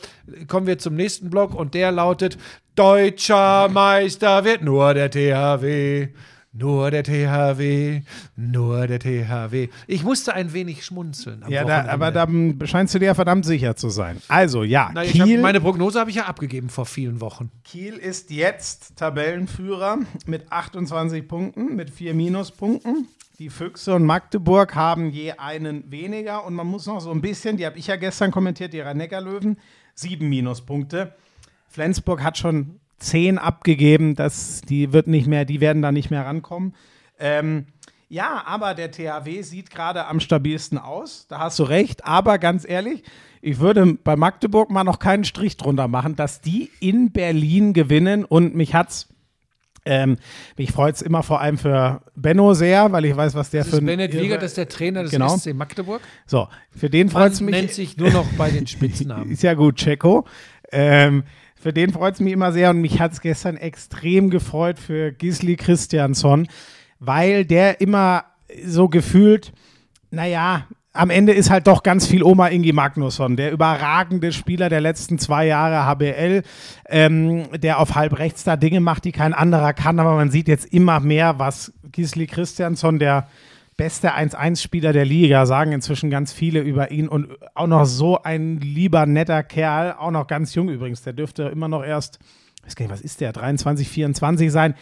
kommen wir zum nächsten Block und der lautet: Deutscher Meister wird nur der THW. Nur der THW, nur der THW. Ich musste ein wenig schmunzeln. Ja, da, aber da scheinst du dir ja verdammt sicher zu sein. Also, ja, Na, ich hab, Kiel, meine Prognose habe ich ja abgegeben vor vielen Wochen. Kiel ist jetzt Tabellenführer mit 28 Punkten, mit vier Minuspunkten. Die Füchse und Magdeburg haben je einen weniger. Und man muss noch so ein bisschen, die habe ich ja gestern kommentiert, die Rhein-Neckar-Löwen, sieben Minuspunkte. Flensburg hat schon zehn abgegeben, das, die wird nicht mehr, die werden da nicht mehr rankommen. Ähm, ja, aber der THW sieht gerade am stabilsten aus. Da hast du recht. Aber ganz ehrlich, ich würde bei Magdeburg mal noch keinen Strich drunter machen, dass die in Berlin gewinnen. Und mich hat's, ähm, mich freut es immer vor allem für Benno sehr, weil ich weiß, was der Das für ein Bennett Wieger, das ist der Trainer des Genau. SC Magdeburg. So, für den freut es mich. nennt sich nur noch bei den (laughs) Spitznamen. Ist ja gut, Checo. Ähm, für den freut es mich immer sehr und mich hat es gestern extrem gefreut für Gisli Christiansson, weil der immer so gefühlt, naja, am Ende ist halt doch ganz viel Oma Ingi Magnusson, der überragende Spieler der letzten zwei Jahre HBL, ähm, der auf halb rechts da Dinge macht, die kein anderer kann, aber man sieht jetzt immer mehr, was Gisli Christiansson, der beste 1-1-Spieler der Liga, sagen inzwischen ganz viele über ihn und auch noch so ein lieber, netter Kerl, auch noch ganz jung übrigens, der dürfte immer noch erst, weiß gar nicht, was ist der, 23, 24 sein.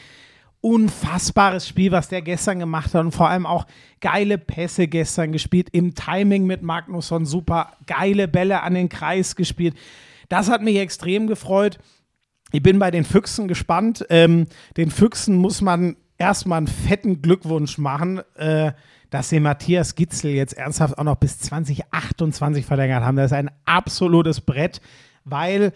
Unfassbares Spiel, was der gestern gemacht hat und vor allem auch geile Pässe gestern gespielt, im Timing mit Magnusson super, geile Bälle an den Kreis gespielt. Das hat mich extrem gefreut. Ich bin bei den Füchsen gespannt. Ähm, den Füchsen muss man erstmal einen fetten Glückwunsch machen, äh, dass sie Matthias Gitzel jetzt ernsthaft auch noch bis 2028 verlängert haben. Das ist ein absolutes Brett, weil,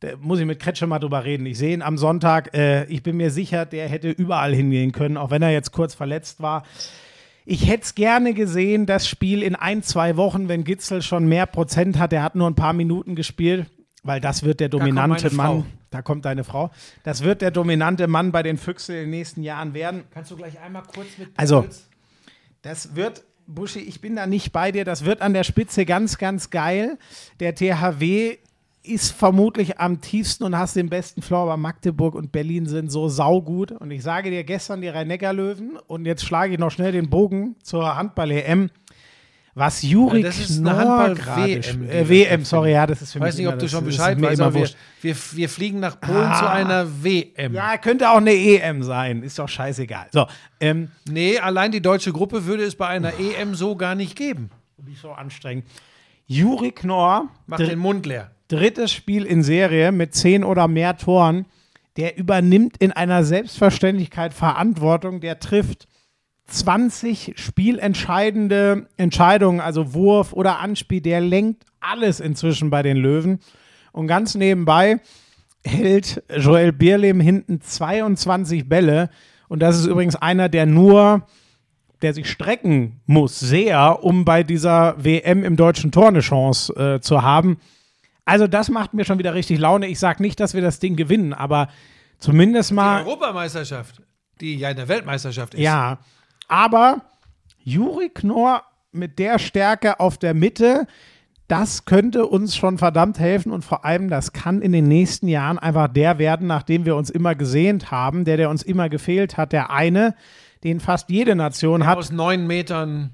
da muss ich mit Kretsche mal drüber reden. Ich sehe ihn am Sonntag. Äh, ich bin mir sicher, der hätte überall hingehen können, auch wenn er jetzt kurz verletzt war. Ich hätte es gerne gesehen, das Spiel in ein, zwei Wochen, wenn Gitzel schon mehr Prozent hat. Er hat nur ein paar Minuten gespielt, weil das wird der dominante Frau. Mann. Da kommt deine Frau. Das wird der dominante Mann bei den Füchsen in den nächsten Jahren werden. Kannst du gleich einmal kurz mit Also, Das wird, Buschi, ich bin da nicht bei dir. Das wird an der Spitze ganz, ganz geil. Der THW ist vermutlich am tiefsten und hast den besten Floor, aber Magdeburg und Berlin sind so saugut. Und ich sage dir gestern die Rhein-Neckar-Löwen und jetzt schlage ich noch schnell den Bogen zur Handball-EM. Was Juri das ist Knorr gerade da äh, WM, sorry, ja, das ist für Ich mich weiß nicht, ob du schon Bescheid weißt, aber wir, wir, wir fliegen nach Polen zu einer WM. Ja, könnte auch eine EM sein, ist doch scheißegal. So, ähm, Nee, allein die deutsche Gruppe würde es bei einer EM so gar nicht geben. wie so anstrengend. Juri Knorr, Mach dr- den Mund leer. drittes Spiel in Serie mit zehn oder mehr Toren, der übernimmt in einer Selbstverständlichkeit Verantwortung, der trifft 20 spielentscheidende Entscheidungen, also Wurf oder Anspiel, der lenkt alles inzwischen bei den Löwen. Und ganz nebenbei hält Joel Bierlehm hinten 22 Bälle. Und das ist übrigens einer, der nur, der sich strecken muss, sehr, um bei dieser WM im deutschen Tor eine Chance äh, zu haben. Also das macht mir schon wieder richtig Laune. Ich sage nicht, dass wir das Ding gewinnen, aber Zumindest Die mal. Europameisterschaft, die ja eine Weltmeisterschaft ist. Ja, aber Juri Knorr mit der Stärke auf der Mitte, das könnte uns schon verdammt helfen und vor allem, das kann in den nächsten Jahren einfach der werden, nach dem wir uns immer gesehnt haben, der, der uns immer gefehlt hat, der eine, den fast jede Nation hat. Aus neun Metern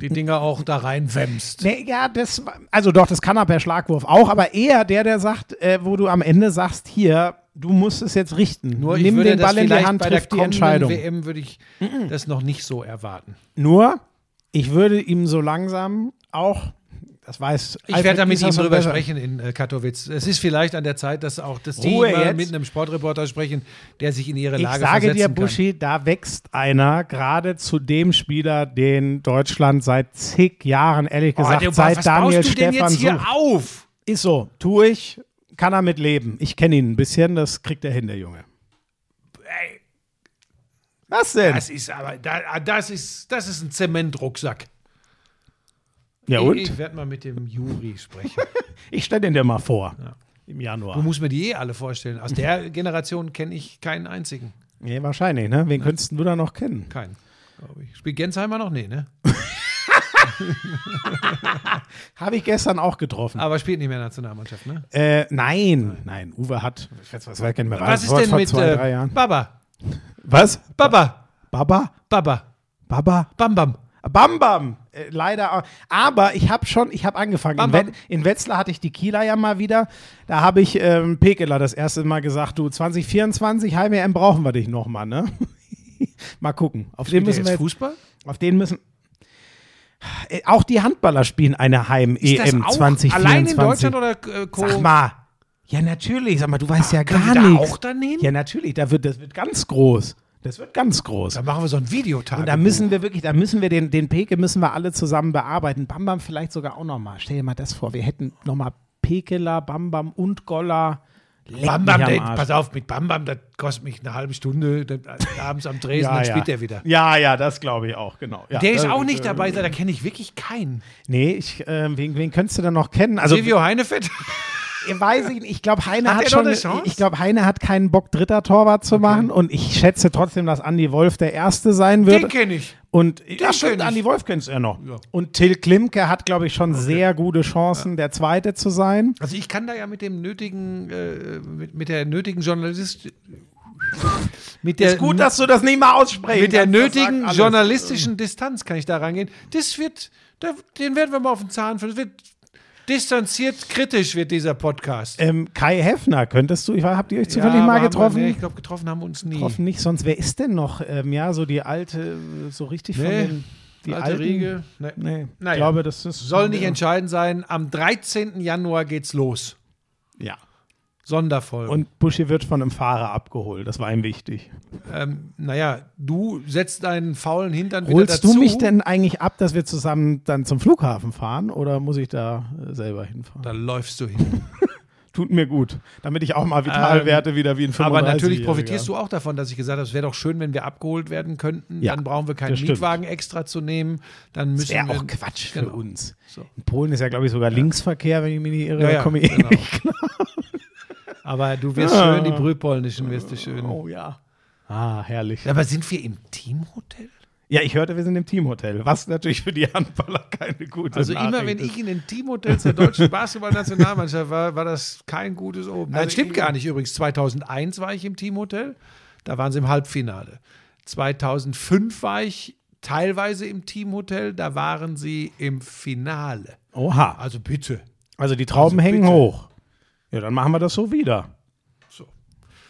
die Dinger auch da reinwämst. Nee, ja, das, also doch, das kann er per Schlagwurf auch, aber eher der, der sagt, äh, wo du am Ende sagst, hier, du musst es jetzt richten. Nur Nimm den Ball in die Hand, bei triff die Entscheidung. WM würde ich das noch nicht so erwarten. Nur, ich würde ihm so langsam auch, das weiß Ich werde da mit ihm drüber besser. sprechen in äh, Katowice. Es ist vielleicht an der Zeit, dass auch das Ruhe mal jetzt. mit einem Sportreporter sprechen, der sich in ihre Ich Lage sage dir, versetzen kann. Buschi, da wächst einer gerade zu dem Spieler, den Deutschland seit zig Jahren, ehrlich gesagt, du, seit was Daniel du denn Stefan jetzt hier sucht. auf? Ist so, tue ich, kann er mit leben. Ich kenne ihn ein bisschen, das kriegt er hin, der Junge. Ey, Was denn? das ist aber, da, das ist, das ist ein Zementrucksack. Ja Ich, und? ich werde mal mit dem Juri sprechen. (laughs) Ich stelle den dir mal vor. Im Januar. Du musst mir die eh alle vorstellen. Aus der Generation kenne ich keinen einzigen. Nee, wahrscheinlich, ne? Wen könntest du da noch kennen? Keinen, glaube ich. Spielt Gensheimer noch? Nee, ne? (laughs) Habe ich gestern auch getroffen. Aber spielt nicht mehr Nationalmannschaft, ne? Äh, nein, nein, Uwe hat, ich weiß, was ich mehr, Was ist denn vor mit zwei, äh, drei Jahren. Baba? Was? Baba? Baba? Baba? Baba? Bam Bam? Bam Bam. Äh, leider. Aber ich habe schon, ich habe angefangen. Bam, in, bam. Wet- in Wetzlar hatte ich die Kieler ja mal wieder. Da habe ich ähm, Pekeler das erste Mal gesagt, du 2024 Heim-EM brauchen wir dich noch mal, ne? (laughs) mal gucken. Auf den Spielt müssen wir jetzt Fußball? auf den müssen Äh, auch die Handballer spielen eine Heim-EM auch 2024. allein in Deutschland oder äh, Co? Sag mal. Ja, natürlich. Sag mal, du weißt ja Können gar da nichts. auch dann hin? Ja, natürlich. Da wird, das wird ganz groß. Das wird ganz groß. Dann machen wir so ein Videotag. Und da müssen wir wirklich, da müssen wir den, den Peke müssen wir alle zusammen bearbeiten. Bam Bam vielleicht sogar auch nochmal. Stell dir mal das vor, wir hätten nochmal Pekeler, Bam Bam und Golla. Leck Bam Bam, am der, pass auf, mit Bam Bam, das kostet mich eine halbe Stunde. Dann, äh, abends am Dresen, dann spielt der wieder. Ja, ja, das glaube ich auch, genau. Ja, Der ist das- auch nicht äh, dabei, da kenne ich wirklich keinen. Nee, ich, äh, wen, wen könntest du denn noch kennen? Also, Silvio Heinefett? (laughs) ich weiß ich nicht. Ich glaube, Heine Hat hat, schon. Ich glaube, Heine hat keinen Bock, dritter Torwart zu machen. Und ich schätze trotzdem, dass Andi Wolf der Erste sein wird. Den kenne ich. Und ja, kenn stimmt. Andi Wolf kennst du ja noch. Ja. Und Till Klimke hat, glaube ich, schon sehr gute Chancen, der Zweite zu sein. Also ich kann da ja mit dem nötigen, äh, mit, mit der nötigen Journalist, mit der, ist gut, dass du das nicht mal aussprichst. mit der nötigen journalistischen Distanz kann ich da rangehen. Das wird, da, den werden wir mal auf den Zahn führen. Das wird distanziert, kritisch wird dieser Podcast. Ähm, Kai Heffner, könntest du, ich habt ihr euch zufällig Ja, mal wir- getroffen? Nee, ich glaube, getroffen haben wir uns nie. Getroffen nicht, sonst wer ist denn noch? Ähm, ja, so die alte, so richtig von Nee, den die Alte alten, Riege. Nee. Nee, Naja. ich glaube, das ist. Soll nicht entscheidend sein. Am 13. Januar geht's los. Ja. Sonderfolge. Und Buschi wird von einem Fahrer abgeholt, das war ihm wichtig. ähm, naja, du setzt deinen faulen Hintern wieder Holst dazu. du mich denn eigentlich ab, dass wir zusammen dann zum Flughafen fahren oder muss ich da äh, selber hinfahren? Da läufst du hin. (laughs) Tut mir gut, damit ich auch mal Vitalwerte wieder wie ein 35 Aber natürlich profitierst du auch davon, dass ich gesagt habe, es wäre doch schön, wenn wir abgeholt werden könnten. Ja, dann brauchen wir keinen stimmt. Mietwagen extra zu nehmen. Dann müssen Das wäre wir auch Quatsch für Genau. uns. So. In Polen ist ja, glaube ich, sogar Linksverkehr, wenn ich mich nicht irre. Ja, da ja, komme ich eh genau. Aber du wirst Ah. schön, die Brühpolnischen wirst du schön. Oh ja. Ah, herrlich. Aber sind wir im Teamhotel? Ja, ich hörte, wir sind im Teamhotel, was natürlich für die Handballer keine gute Also Nachricht immer wenn ist. ich in den Teamhotels der deutschen Basketballnationalmannschaft war, war das kein gutes Oben. Nein, Also stimmt gar nicht übrigens. 2001 war ich im Teamhotel, da waren sie im Halbfinale. 2005 war ich teilweise im Teamhotel, da waren sie im Finale. Oha. Also bitte. Also die Trauben Also hängen bitte. hoch. Ja, dann machen wir das so wieder. So.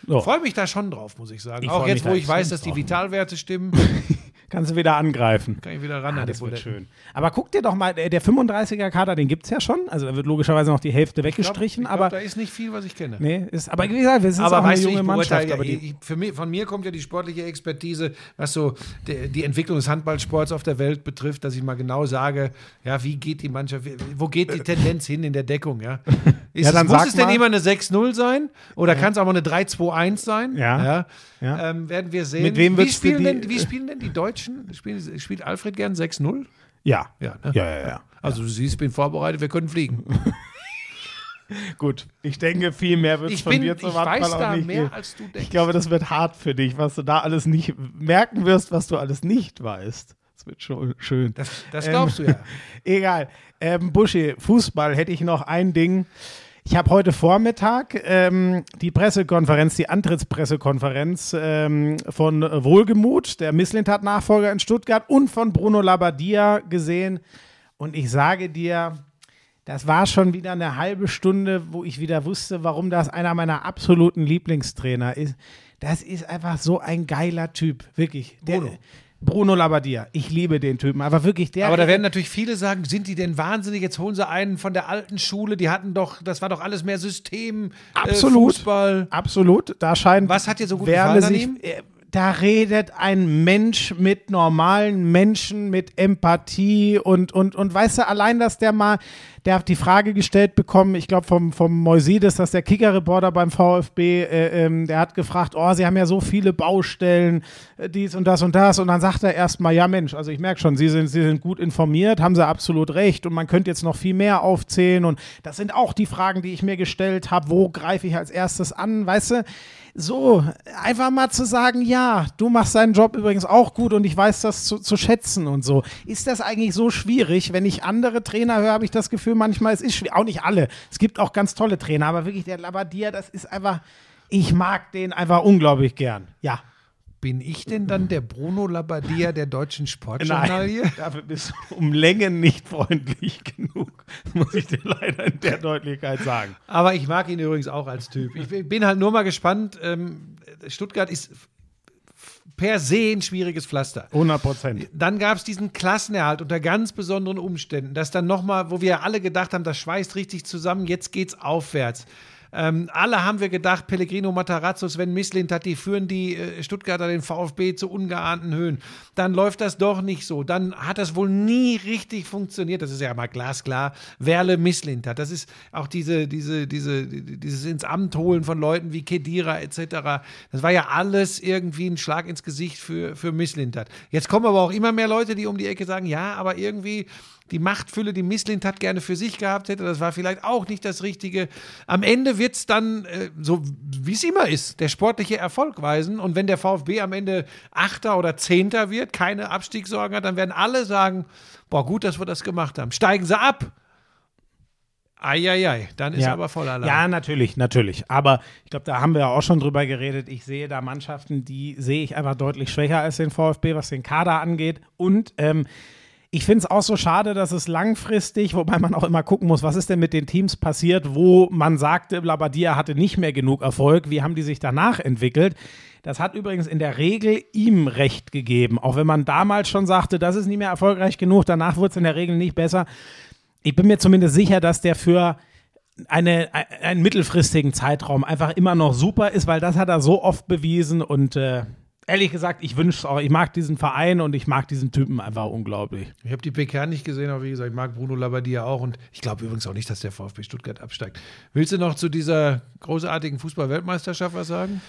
So. Freue mich da schon drauf, muss ich sagen. Ich Auch jetzt, wo ich weiß, dass die. Vitalwerte stimmen, (laughs) Kannst du wieder angreifen. kann ich wieder ran Ah, das wird schön. Aber guck dir doch mal, der der 35er-Kader, den gibt es ja schon. Also da wird logischerweise noch die Hälfte Ich glaub, weggestrichen. ich glaub, aber da ist nicht viel, was ich kenne. nee, ist, aber wie gesagt, wir sind aber auch eine du, junge ich Mannschaft. ja, ich, für mich, von mir kommt ja die sportliche Expertise, was so die, die Entwicklung des Handballsports auf der Welt betrifft, dass ich mal genau sage, ja, wie geht die Mannschaft, wo geht die Tendenz hin in der Deckung, ja? (laughs) Ist Ja, muss es denn immer eine 6-0 sein oder kann es auch mal eine 3-2-1 sein? Ja. Ja. Ähm, werden wir sehen. Mit wem wie, spielen die- denn, wie spielen denn die Deutschen? Spielen, spielt Alfred gern 6-0? ja. Ja, ne? Ja, ja, ja. Also du siehst, ich bin vorbereitet, wir können fliegen. (laughs) Gut, ich denke, viel mehr wird es von bin, dir ich zum weiß Handball da auch nicht mehr, geben. als du denkst. Ich glaube, das wird hart für dich, was du da alles nicht merken wirst, was du alles nicht weißt. Das wird schon schön. das, das Ähm, glaubst du ja. (laughs) Egal. Ähm, Buschi, Fußball hätte ich noch ein Ding. Ich habe heute Vormittag ähm, die Pressekonferenz, die Antrittspressekonferenz ähm, von Wohlgemut, der Misslintat-Nachfolger in Stuttgart, und von Bruno Labbadia gesehen. Und ich sage dir, das war schon wieder eine halbe Stunde, wo ich wieder wusste, warum das einer meiner absoluten Lieblingstrainer ist. Das ist einfach so ein geiler Typ, wirklich. Der, Bruno. Bruno Labbadia. Ich liebe den Typen, aber wirklich der. Aber da werden natürlich viele sagen, sind die denn wahnsinnig? Jetzt holen sie einen von der alten Schule, die hatten doch, das war doch alles mehr System, Absolut. Äh, Fußball. Absolut, da scheint. Was hat dir so gut Werle gefallen sich, äh, Da redet ein Mensch mit normalen Menschen, mit Empathie und, und, und weißt du, allein, dass der mal, der hat die Frage gestellt bekommen, ich glaube vom, vom Moisides, dass der Kicker-Reporter beim VfB, äh, ähm, der hat gefragt, oh, sie haben ja so viele Baustellen, äh, dies und das und das. Und dann sagt er erstmal, ja Mensch, also ich merke schon, sie sind, sie sind gut informiert, haben sie absolut recht und man könnte jetzt noch viel mehr aufzählen. Und das sind auch die Fragen, die ich mir gestellt habe, wo greife ich als erstes an, weißt du? So, einfach mal zu sagen, ja, du machst deinen Job übrigens auch gut und ich weiß das zu, zu schätzen und so. Ist das eigentlich so schwierig? Wenn ich andere Trainer höre, habe ich das Gefühl, manchmal es ist. Auch nicht alle. Es gibt auch ganz tolle Trainer, aber wirklich der Labadia, das ist einfach, ich mag den einfach unglaublich gern. Ja. Bin ich denn dann der Bruno Labbadia der deutschen Sportjournalie? dafür bist du um Längen nicht freundlich genug. Muss ich dir leider in der Deutlichkeit sagen. Aber ich mag ihn übrigens auch als Typ. Ich bin halt nur mal gespannt. Ähm, Stuttgart ist per se ein schwieriges Pflaster. 100 Prozent. Dann gab es diesen Klassenerhalt unter ganz besonderen Umständen, dass dann nochmal, wo wir alle gedacht haben, das schweißt richtig zusammen, jetzt geht's aufwärts. Ähm, alle haben wir gedacht, Pellegrino Matarazzo, Sven Mislintat, die führen die äh, Stuttgarter den VfB zu ungeahnten Höhen. Dann läuft das doch nicht so. Dann hat das wohl nie richtig funktioniert. Das ist ja mal glasklar. Werle Mislintat. Das ist auch diese, diese, diese, dieses ins Amt holen von Leuten wie Kedira etc. Das war ja alles irgendwie ein Schlag ins Gesicht für, für Mislintat. Jetzt kommen aber auch immer mehr Leute, die um die Ecke sagen, ja, aber irgendwie die Machtfülle, die Misslint gerne für sich gehabt hätte, das war vielleicht auch nicht das Richtige. Am Ende wird es dann, äh, so wie es immer ist, der sportliche Erfolg weisen. Und wenn der VfB am Ende Achter oder Zehnter wird, keine Abstiegssorgen hat, dann werden alle sagen, boah, gut, dass wir das gemacht haben. Steigen sie ab. Eieiei, dann ist Ja. aber voll Alarm. Ja, natürlich, natürlich. Aber ich glaube, da haben wir ja auch schon drüber geredet. Ich sehe da Mannschaften, die sehe ich einfach deutlich schwächer als den VfB, was den Kader angeht. Und ähm, ich finde es auch so schade, dass es langfristig, wobei man auch immer gucken muss, was ist denn mit den Teams passiert, wo man sagte, Labadia hatte nicht mehr genug Erfolg. Wie haben die sich danach entwickelt? Das hat übrigens in der Regel ihm recht gegeben. Auch wenn man damals schon sagte, das ist nicht mehr erfolgreich genug, danach wurde es in der Regel nicht besser. Ich bin mir zumindest sicher, dass der für eine, ein- einen mittelfristigen Zeitraum einfach immer noch super ist, weil das hat er so oft bewiesen und äh, ehrlich gesagt, ich wünsche es auch, ich mag diesen Verein und ich mag diesen Typen einfach unglaublich. Ich habe die PK nicht gesehen, aber wie gesagt, ich mag Bruno Labbadia auch und ich glaube übrigens auch nicht, dass der VfB Stuttgart absteigt. Willst du noch zu dieser großartigen Fußball-Weltmeisterschaft was sagen?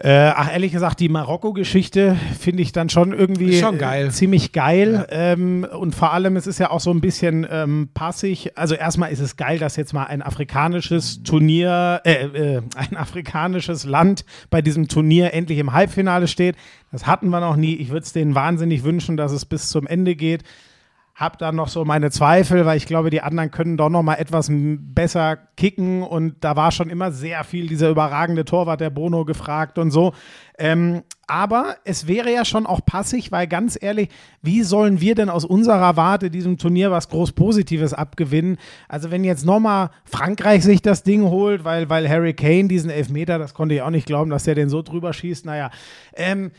Äh, ach, ehrlich gesagt, die Marokko-Geschichte finde ich dann schon irgendwie schon geil. Äh, ziemlich geil. Ähm, und vor allem, es ist ja auch so ein bisschen ähm, passig. Also erstmal ist es geil, dass jetzt mal ein afrikanisches Turnier, äh, äh, ein afrikanisches Land bei diesem Turnier endlich im Halbfinale steht. Das hatten wir noch nie. Ich würde es denen wahnsinnig wünschen, dass es bis zum Ende geht. Hab dann noch so meine Zweifel, weil ich glaube, die anderen können doch noch mal etwas besser kicken und da war schon immer sehr viel dieser überragende Torwart der Bono gefragt und so. Ähm, aber es wäre ja schon auch passig, weil ganz ehrlich, wie sollen wir denn aus unserer Warte diesem Turnier was groß Positives abgewinnen? Also wenn jetzt nochmal Frankreich sich das Ding holt, weil, weil Harry Kane diesen Elfmeter, das konnte ich auch nicht glauben, dass der den so drüber schießt, naja. Ähm,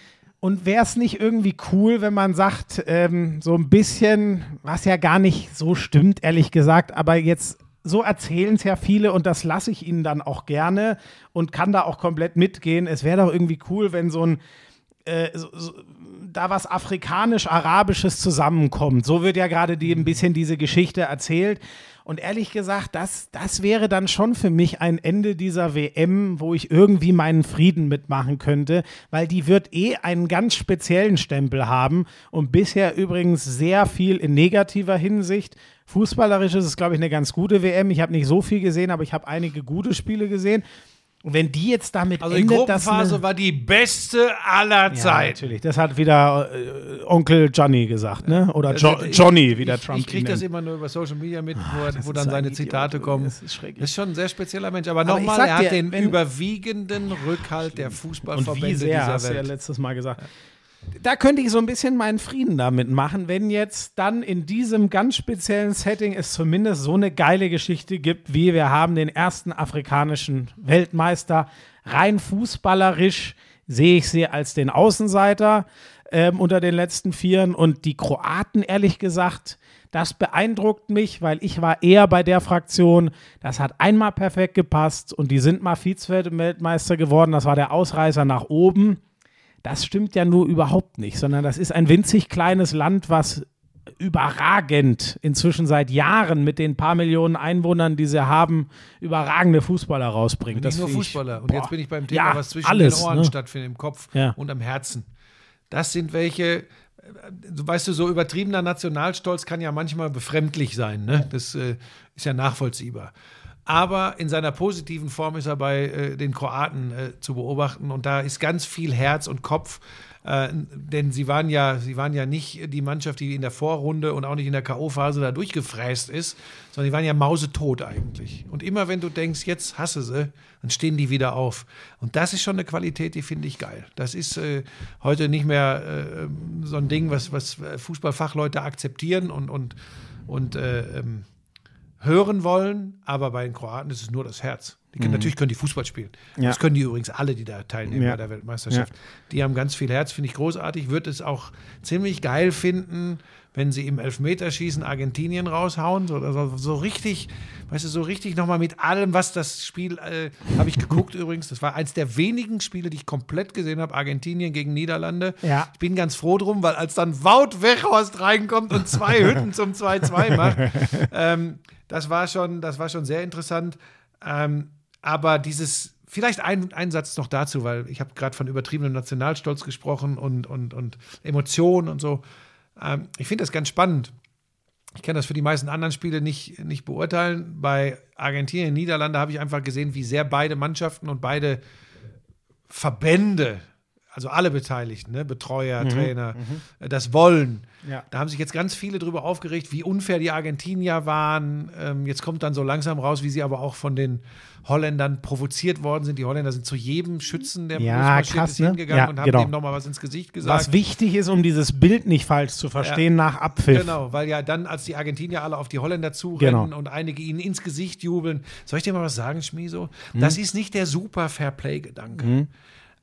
und wäre es nicht irgendwie cool, wenn man sagt, ähm, so ein bisschen, was ja gar nicht so stimmt, ehrlich gesagt, aber jetzt so erzählen es ja viele und das lasse ich ihnen dann auch gerne und kann da auch komplett mitgehen. Es wäre doch irgendwie cool, wenn so ein äh, so, so, da was afrikanisch-arabisches zusammenkommt. So wird ja gerade die, ein bisschen diese Geschichte erzählt. Und ehrlich gesagt, das, das wäre dann schon für mich ein Ende dieser WM, wo ich irgendwie meinen Frieden mitmachen könnte, weil die wird eh einen ganz speziellen Stempel haben und bisher übrigens sehr viel in negativer Hinsicht. Fußballerisch ist es, glaube ich, eine ganz gute WM. Ich habe nicht so viel gesehen, aber ich habe einige gute Spiele gesehen. Und wenn die jetzt damit Also die endet, dass Gruppenphase war die beste aller ja, Zeiten. natürlich. Das hat wieder äh, Onkel Johnny gesagt, ne? Oder jo Also ich- Johnny, wie der Trump Ich kriege das immer nur über Social Media mit, wo, das wo ist dann ein seine Idiot, Zitate kommen. Das ist schrecklich. Das ist schon ein sehr spezieller Mensch. Aber, Aber nochmal, er hat dir, den überwiegenden Rückhalt der Und Fußballverbände wie sehr, dieser hast du ja Welt. letztes Mal gesagt. Da könnte ich so ein bisschen meinen Frieden damit machen, wenn jetzt dann in diesem ganz speziellen Setting es zumindest so eine geile Geschichte gibt, wie wir haben den ersten afrikanischen Weltmeister. Rein fußballerisch sehe ich sie als den Außenseiter ähm, unter den letzten Vieren. Und die Kroaten, ehrlich gesagt, das beeindruckt mich, weil ich war eher bei der Fraktion, das hat einmal perfekt gepasst und die sind mal Vize-Weltmeister geworden. Das war der Ausreißer nach oben. Das stimmt ja nur überhaupt nicht, sondern das ist ein winzig kleines Land, was überragend inzwischen seit Jahren mit den paar Millionen Einwohnern, die sie haben, überragende Fußballer rausbringt. Nicht nur finde ich- Fußballer. Und jetzt bin ich beim Thema, ja, was zwischen alles, den Ohren ne? stattfindet, im Kopf Ja. und am Herzen. Das sind welche, äh, weißt du, so übertriebener Nationalstolz kann ja manchmal befremdlich sein. Ne? Das äh, ist ja nachvollziehbar. Aber in seiner positiven Form ist er bei äh, den Kroaten äh, zu beobachten und da ist ganz viel Herz und Kopf. Äh, denn sie waren ja, sie waren ja nicht die Mannschaft, die in der Vorrunde und auch nicht in der K.O.-Phase da durchgefräst ist, sondern die waren ja mausetot eigentlich. Und immer wenn du denkst, jetzt hasse sie, dann stehen die wieder auf. Und das ist schon eine Qualität, die finde ich geil. Das ist äh, heute nicht mehr äh, so ein Ding, was, was Fußballfachleute akzeptieren und, und, und äh, ähm, hören wollen, aber bei den Kroaten ist es nur das Herz. Können, Natürlich können die Fußball spielen. Mhm. Ja. Das können die übrigens alle, die da teilnehmen Ja. bei der Weltmeisterschaft. Die haben ganz viel Herz, finde ich großartig. Würde es auch ziemlich geil finden, wenn sie im Elfmeterschießen Argentinien raushauen. So, so, so richtig, weißt du, so richtig nochmal mit allem, was das Spiel, äh, habe ich geguckt (laughs) übrigens. Das war eins der wenigen Spiele, die ich komplett gesehen habe. Argentinien gegen Niederlande. Ja. Ich bin ganz froh drum, weil als dann Wout Weghorst reinkommt und zwei (laughs) Hütten zum 2-2 macht, ähm, das, war schon, das war schon sehr interessant. Ähm, aber dieses, vielleicht ein, ein Satz noch dazu, weil ich habe gerade von übertriebenem Nationalstolz gesprochen und, und, und Emotionen und so. Ähm, ich finde das ganz spannend. Ich kann das für die meisten anderen Spiele nicht, nicht beurteilen. Bei Argentinien, Niederlande habe ich einfach gesehen, wie sehr beide Mannschaften und beide Verbände, also alle Beteiligten, ne, Betreuer, Trainer, äh, das wollen. Ja. Da haben sich jetzt ganz viele drüber aufgeregt, wie unfair die Argentinier waren. Ähm, jetzt kommt dann so langsam raus, wie sie aber auch von den Holländern provoziert worden sind. Die Holländer sind zu jedem Schützen, der Ja, krass, ne? hingegangen Ja, und haben genau. dem nochmal was ins Gesicht gesagt. Was wichtig ist, um dieses Bild nicht falsch zu verstehen nach Abpfiff. Genau, weil ja dann, als die Argentinier alle auf die Holländer zurennen Genau. und einige ihnen ins Gesicht jubeln, soll ich dir mal was sagen, Schmieso? Hm? Das ist nicht der super Fairplay-Gedanke.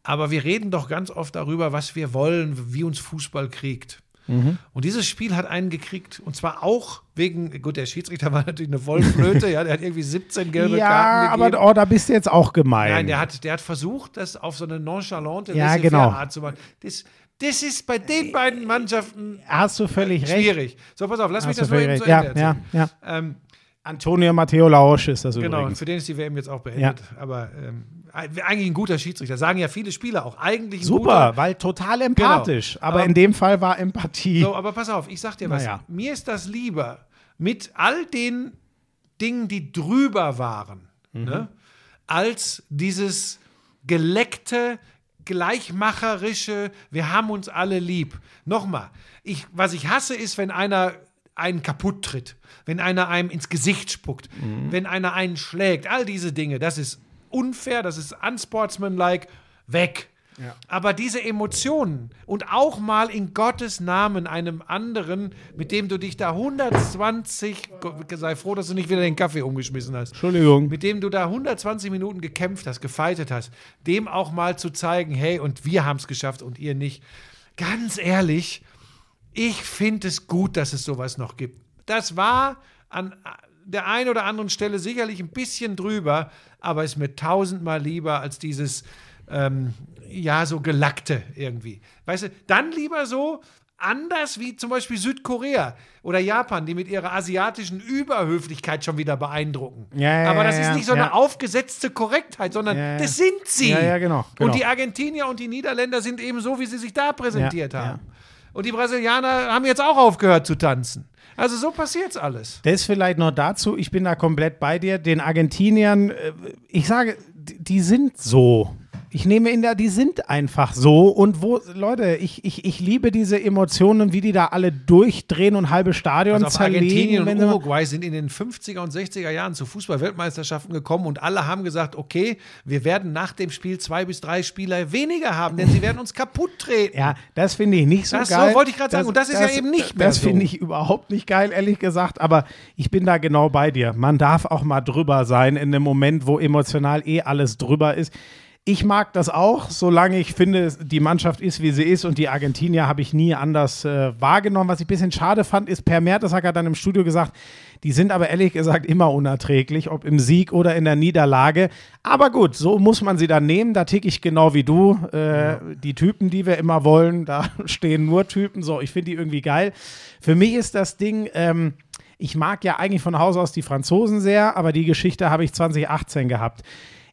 Aber wir reden doch ganz oft darüber, was wir wollen, wie uns Fußball kriegt. Mhm. Und dieses Spiel hat einen gekriegt. Und zwar auch wegen, gut, der Schiedsrichter (laughs) war natürlich eine Wollflöte, ja, der hat irgendwie 17 gelbe Ja, Karten gegeben. aber oh, da bist du jetzt auch gemein. Nein, der hat, der hat versucht, das auf so eine nonchalante Ja, genau. Art zu machen. Das, das ist bei den beiden Mannschaften Hast du völlig recht. schwierig. So, pass auf, lass mich Hast du das nur völlig eben zu recht. Ende Ja, ja, ja. Ähm, Antonio Matteo Lausch ist das genau, übrigens. für den ist die WM jetzt auch beendet. Aber ähm, eigentlich ein guter Schiedsrichter. Sagen ja viele Spieler auch. Eigentlich Super, guter. weil total empathisch. Aber Aber- in dem Fall war Empathie. So, aber pass auf, ich sag dir was. Naja. Mir ist das lieber mit all den Dingen, die drüber waren, Mhm. ne, als dieses geleckte, gleichmacherische, wir haben uns alle lieb. Nochmal, ich, was ich hasse, ist, wenn einer einen kaputt tritt, wenn einer einem ins Gesicht spuckt, wenn einer einen schlägt, all diese Dinge, das ist unfair, das ist unsportsmanlike, weg. Aber diese Emotionen und auch mal in Gottes Namen einem anderen, mit dem du dich da 120, Gott, sei froh, dass du nicht wieder den Kaffee umgeschmissen hast, Entschuldigung. mit dem du da 120 Minuten gekämpft hast, gefeitet hast, dem auch mal zu zeigen, hey, und wir haben es geschafft und ihr nicht. Ganz ehrlich, ich finde es gut, dass es sowas noch gibt. Das war an der einen oder anderen Stelle sicherlich ein bisschen drüber, aber ist mir tausendmal lieber als dieses ähm, ja, so gelackte irgendwie. Weißt du, dann lieber so anders wie zum Beispiel Südkorea oder Japan, die mit ihrer asiatischen Überhöflichkeit schon wieder beeindrucken. Ja, ja, Aber das ja, ist nicht so eine aufgesetzte Korrektheit, sondern das sind sie. Ja, ja, genau, genau. Und die Argentinier und die Niederländer sind eben so, wie sie sich da präsentiert Ja, ja. haben. Und die Brasilianer haben jetzt auch aufgehört zu tanzen. Also so passiert's alles. Das vielleicht noch dazu, ich bin da komplett bei dir. Den Argentiniern, äh, ich sage, die die sind so. Ich nehme in der, die sind einfach so. Und wo, Leute, ich, ich, ich liebe diese Emotionen, wie die da alle durchdrehen und halbe Stadion Also auf Argentinien zerlegen. wenn und Uruguay sind in den 50er und 60er Jahren zu Fußball-Weltmeisterschaften gekommen und alle haben gesagt, okay, wir werden nach dem Spiel zwei bis drei Spieler weniger haben, denn sie werden uns kaputt treten. Ja, das finde ich nicht so Das so geil. wollte ich gerade sagen. Und das ist ja eben nicht mehr Das so. finde ich überhaupt nicht geil, ehrlich gesagt. Aber ich bin da genau bei dir. Man darf auch mal drüber sein in dem Moment, wo emotional eh alles drüber ist. Ich mag das auch, solange ich finde, die Mannschaft ist, wie sie ist. Und die Argentinier habe ich nie anders äh, wahrgenommen. Was ich ein bisschen schade fand, ist, Per Mertesacker hat dann im Studio gesagt, die sind aber ehrlich gesagt immer unerträglich, ob im Sieg oder in der Niederlage. Aber gut, so muss man sie dann nehmen. Da tick ich genau wie du. Äh, Die Typen, die wir immer wollen, da (laughs) stehen nur Typen. So, ich finde die irgendwie geil. Für mich ist das Ding, ähm, ich mag ja eigentlich von Haus aus die Franzosen sehr, aber die Geschichte habe ich 2018 gehabt.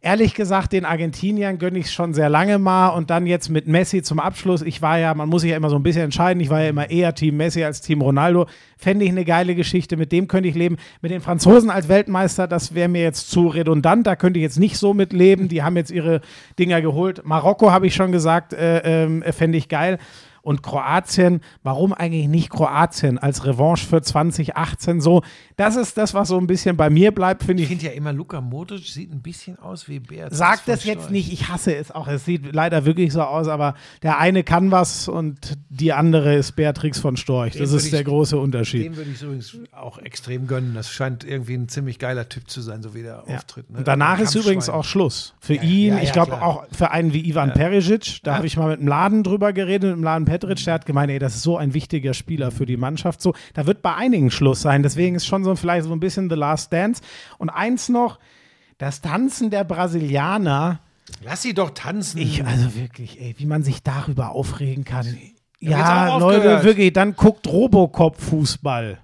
Ehrlich gesagt, den Argentiniern gönne ich es schon sehr lange mal und dann jetzt mit Messi zum Abschluss. Ich war ja, man muss sich ja immer so ein bisschen entscheiden. Ich war ja immer eher Team Messi als Team Ronaldo. Fände ich eine geile Geschichte. Mit dem könnte ich leben. Mit den Franzosen als Weltmeister, das wäre mir jetzt zu redundant. Da könnte ich jetzt nicht so mit leben. Die haben jetzt ihre Dinger geholt. Marokko habe ich schon gesagt, äh, ähm, fände ich geil. Und Kroatien, warum eigentlich nicht Kroatien als Revanche für 2018 so? Das ist das, was so ein bisschen bei mir bleibt, finde Ich ich. finde ja immer, Luka Modric sieht ein bisschen aus wie Beatrice Sag das jetzt Storch. nicht, ich hasse es auch. Es sieht leider wirklich so aus, aber der eine kann was und die andere ist Beatrix von Storch. Das ist würde der ich- große Unterschied. Dem würde ich übrigens auch extrem gönnen. Das scheint irgendwie ein ziemlich geiler Typ zu sein, so wie der Ja. auftritt. Ne? Und danach ist übrigens auch Schluss. Für Ja, ihn, ja, ich glaube auch für einen wie Ivan Perisic, da habe ich mal mit dem Laden drüber geredet, mit dem Laden Petric, der hat gemeint, ey, das ist so ein wichtiger Spieler für die Mannschaft. So, da wird bei einigen Schluss sein. Deswegen ist schon so vielleicht so ein bisschen The Last Dance. Und eins noch, das Tanzen der Brasilianer, Lass sie doch tanzen. ich, also wirklich, ey, wie man sich darüber aufregen kann. Ja, Leute, wirklich, dann guckt Robocop-Fußball.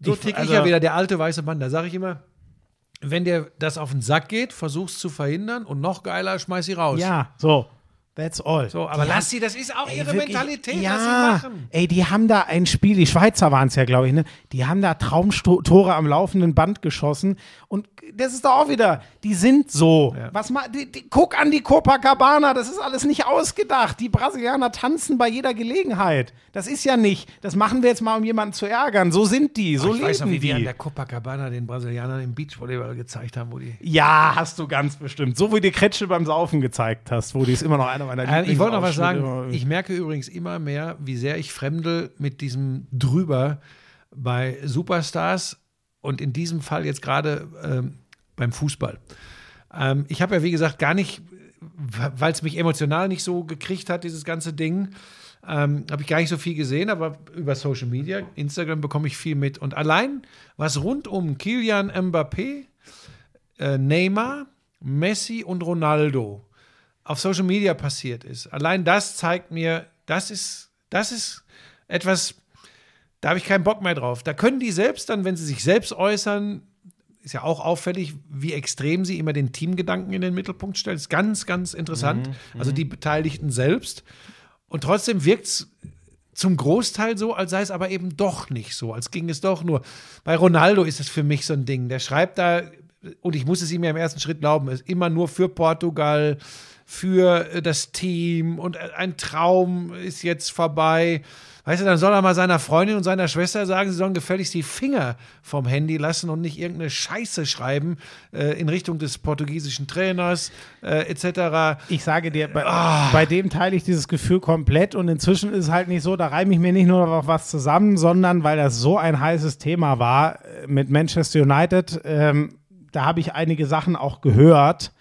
so tick ich also- ja wieder, der alte weiße Mann. Da sage ich immer, wenn dir das auf den Sack geht, versuch's zu verhindern und noch geiler, schmeiß sie raus. Ja, so. That's all. So, aber Die lass sie, das ist auch Ey, ihre wirklich, Mentalität, ja, was sie machen. Ey, die haben da ein Spiel, die Schweizer waren es ja, glaube ich, ne? Die haben da Traumtore am laufenden Band geschossen. Und das ist doch auch wieder, die sind so. Was ma, die, die, guck an die Copacabana, das ist alles nicht ausgedacht. Die Brasilianer tanzen bei jeder Gelegenheit. Das ist ja nicht, das machen wir jetzt mal, um jemanden zu ärgern. So sind die, so ich leben weiß noch, wie die. an der Copacabana den Brasilianern im Beachvolleyball gezeigt haben, wo die. ja, hast du ganz bestimmt. So wie die Kretsche beim Saufen gezeigt hast, wo die ist immer noch einer meiner Äh, ich wollte noch was sagen. Ich merke übrigens immer mehr, wie sehr ich fremdel mit diesem drüber bei Superstars und in diesem Fall jetzt gerade ähm, beim Fußball. Ähm, ich habe ja, wie gesagt, gar nicht, weil es mich emotional nicht so gekriegt hat, dieses ganze Ding, ähm, habe ich gar nicht so viel gesehen, aber über Social Media, Instagram bekomme ich viel mit. Und allein, was rund um Kilian Mbappé, äh, Neymar, Messi und Ronaldo auf Social Media passiert ist. Allein das zeigt mir, das ist, das ist etwas, da habe ich keinen Bock mehr drauf. Da können die selbst dann, wenn sie sich selbst äußern, ist ja auch auffällig, wie extrem sie immer den Teamgedanken in den Mittelpunkt stellen. Ist ganz, ganz interessant. Also die Beteiligten selbst. Und trotzdem wirkt es zum Großteil so, als sei es aber eben doch nicht so, als ging es doch nur. Bei Ronaldo ist es für mich so ein Ding. Der schreibt da, und ich muss es ihm ja im ersten Schritt glauben, ist immer nur für Portugal, für äh, das Team und äh, ein Traum ist jetzt vorbei. Weißt du, dann soll er mal seiner Freundin und seiner Schwester sagen, sie sollen gefälligst die Finger vom Handy lassen und nicht irgendeine Scheiße schreiben äh, in Richtung des portugiesischen Trainers äh, etc. Ich sage dir, bei, Ah. bei dem teile ich dieses Gefühl komplett und inzwischen ist es halt nicht so, da reime ich mir nicht nur noch was zusammen, sondern weil das so ein heißes Thema war äh, mit Manchester United, ähm, da habe ich einige Sachen auch gehört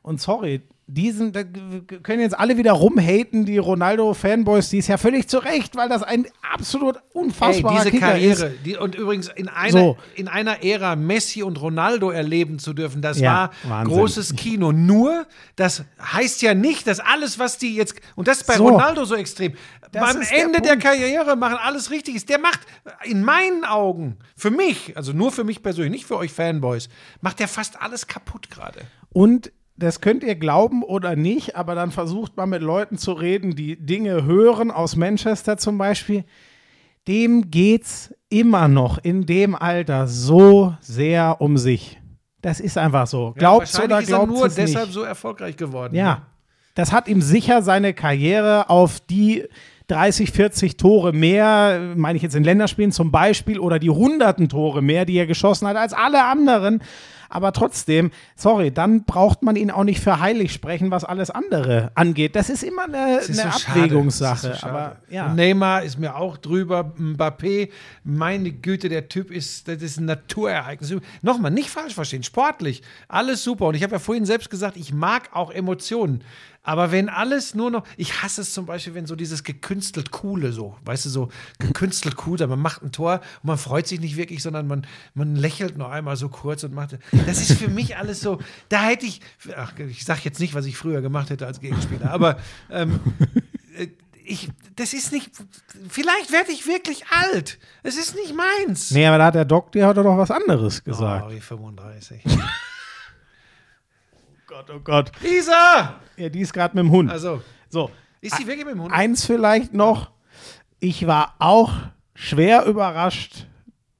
und sorry, diesen, da können jetzt alle wieder rumhaten, die Ronaldo-Fanboys, die ist ja völlig zu Recht, weil das ein absolut Ey, unfassbarer diese Kicker Karriere, ist. die, und übrigens in einer, So. in einer Ära Messi und Ronaldo erleben zu dürfen, das Ja, war Wahnsinn. großes Kino. Nur, das heißt ja nicht, dass alles, was die jetzt, und das ist bei So. Ronaldo so extrem, Das beim der Ende der, Punkt. Karriere machen alles richtig ist. Der macht in meinen Augen, für mich, also nur für mich persönlich, nicht für euch Fanboys, macht der fast alles kaputt gerade. Und das könnt ihr glauben oder nicht, aber dann versucht man mit Leuten zu reden, die Dinge hören, aus Manchester zum Beispiel. Dem geht's immer noch in dem Alter so sehr um sich. Das ist einfach so. Glaubt's Wahrscheinlich oder ist er glaubt's nur es deshalb nicht. so erfolgreich geworden. Ja, das hat ihm sicher seine Karriere auf die 30, 40 Tore mehr, meine ich jetzt in Länderspielen zum Beispiel, oder die hunderten Tore mehr, die er geschossen hat, als alle anderen. Aber trotzdem, sorry, dann braucht man ihn auch nicht für heilig sprechen, was alles andere angeht. Das ist immer eine, ist eine so. Abwägungssache. So aber ja. Neymar ist mir auch drüber. Mbappé, meine Güte, der Typ ist, das ist ein Naturereignis. Nochmal, nicht falsch verstehen, sportlich, alles super. Und ich habe ja vorhin selbst gesagt, ich mag auch Emotionen. Aber wenn alles nur noch, ich hasse es zum Beispiel, wenn so dieses gekünstelt Coole so, weißt du, so gekünstelt cool, man macht ein Tor und man freut sich nicht wirklich, sondern man, man lächelt noch einmal so kurz und macht, das ist für mich alles so, da hätte ich, ach, ich sag jetzt nicht, was ich früher gemacht hätte als Gegenspieler, aber ähm, äh, ich, das ist nicht, vielleicht werde ich wirklich alt. Es ist nicht meins. Nee, aber da hat der Doc dir heute doch was anderes gesagt. Oh, wie 35. Gott, oh Gott. Lisa! Ja, die ist gerade mit dem Hund. Also, so, ist die wirklich mit dem Hund? Eins vielleicht noch. Ich war auch schwer überrascht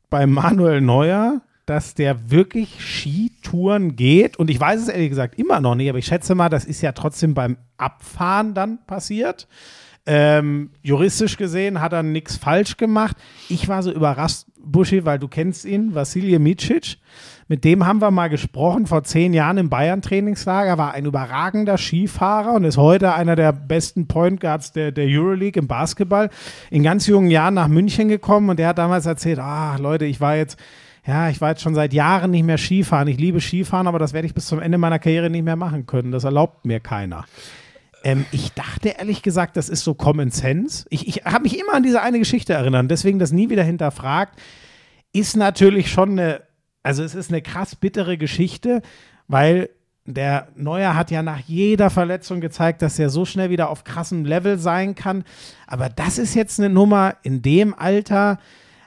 bei Manuel Neuer, dass der wirklich Skitouren geht. Und ich weiß es ehrlich gesagt immer noch nicht, aber ich schätze mal, das ist ja trotzdem beim Abfahren dann passiert. Ähm, juristisch gesehen hat er nichts falsch gemacht. Ich war so überrascht, Buschi, weil du kennst ihn, Vasilij Micic. Mit dem haben wir mal gesprochen vor zehn Jahren im Bayern-Trainingslager. War ein überragender Skifahrer und ist heute einer der besten Point Guards der, der Euroleague im Basketball. In ganz jungen Jahren nach München gekommen und der hat damals erzählt: Ah, Leute, ich war jetzt ja, ich war jetzt schon seit Jahren nicht mehr Skifahren. Ich liebe Skifahren, aber das werde ich bis zum Ende meiner Karriere nicht mehr machen können. Das erlaubt mir keiner. Ähm, ich dachte ehrlich gesagt, das ist so Common Sense. Ich, ich habe mich immer an diese eine Geschichte erinnert, deswegen das nie wieder hinterfragt. Ist natürlich schon eine, also es ist eine krass bittere Geschichte, weil der Neuer hat ja nach jeder Verletzung gezeigt, dass er so schnell wieder auf krassem Level sein kann. Aber das ist jetzt eine Nummer in dem Alter.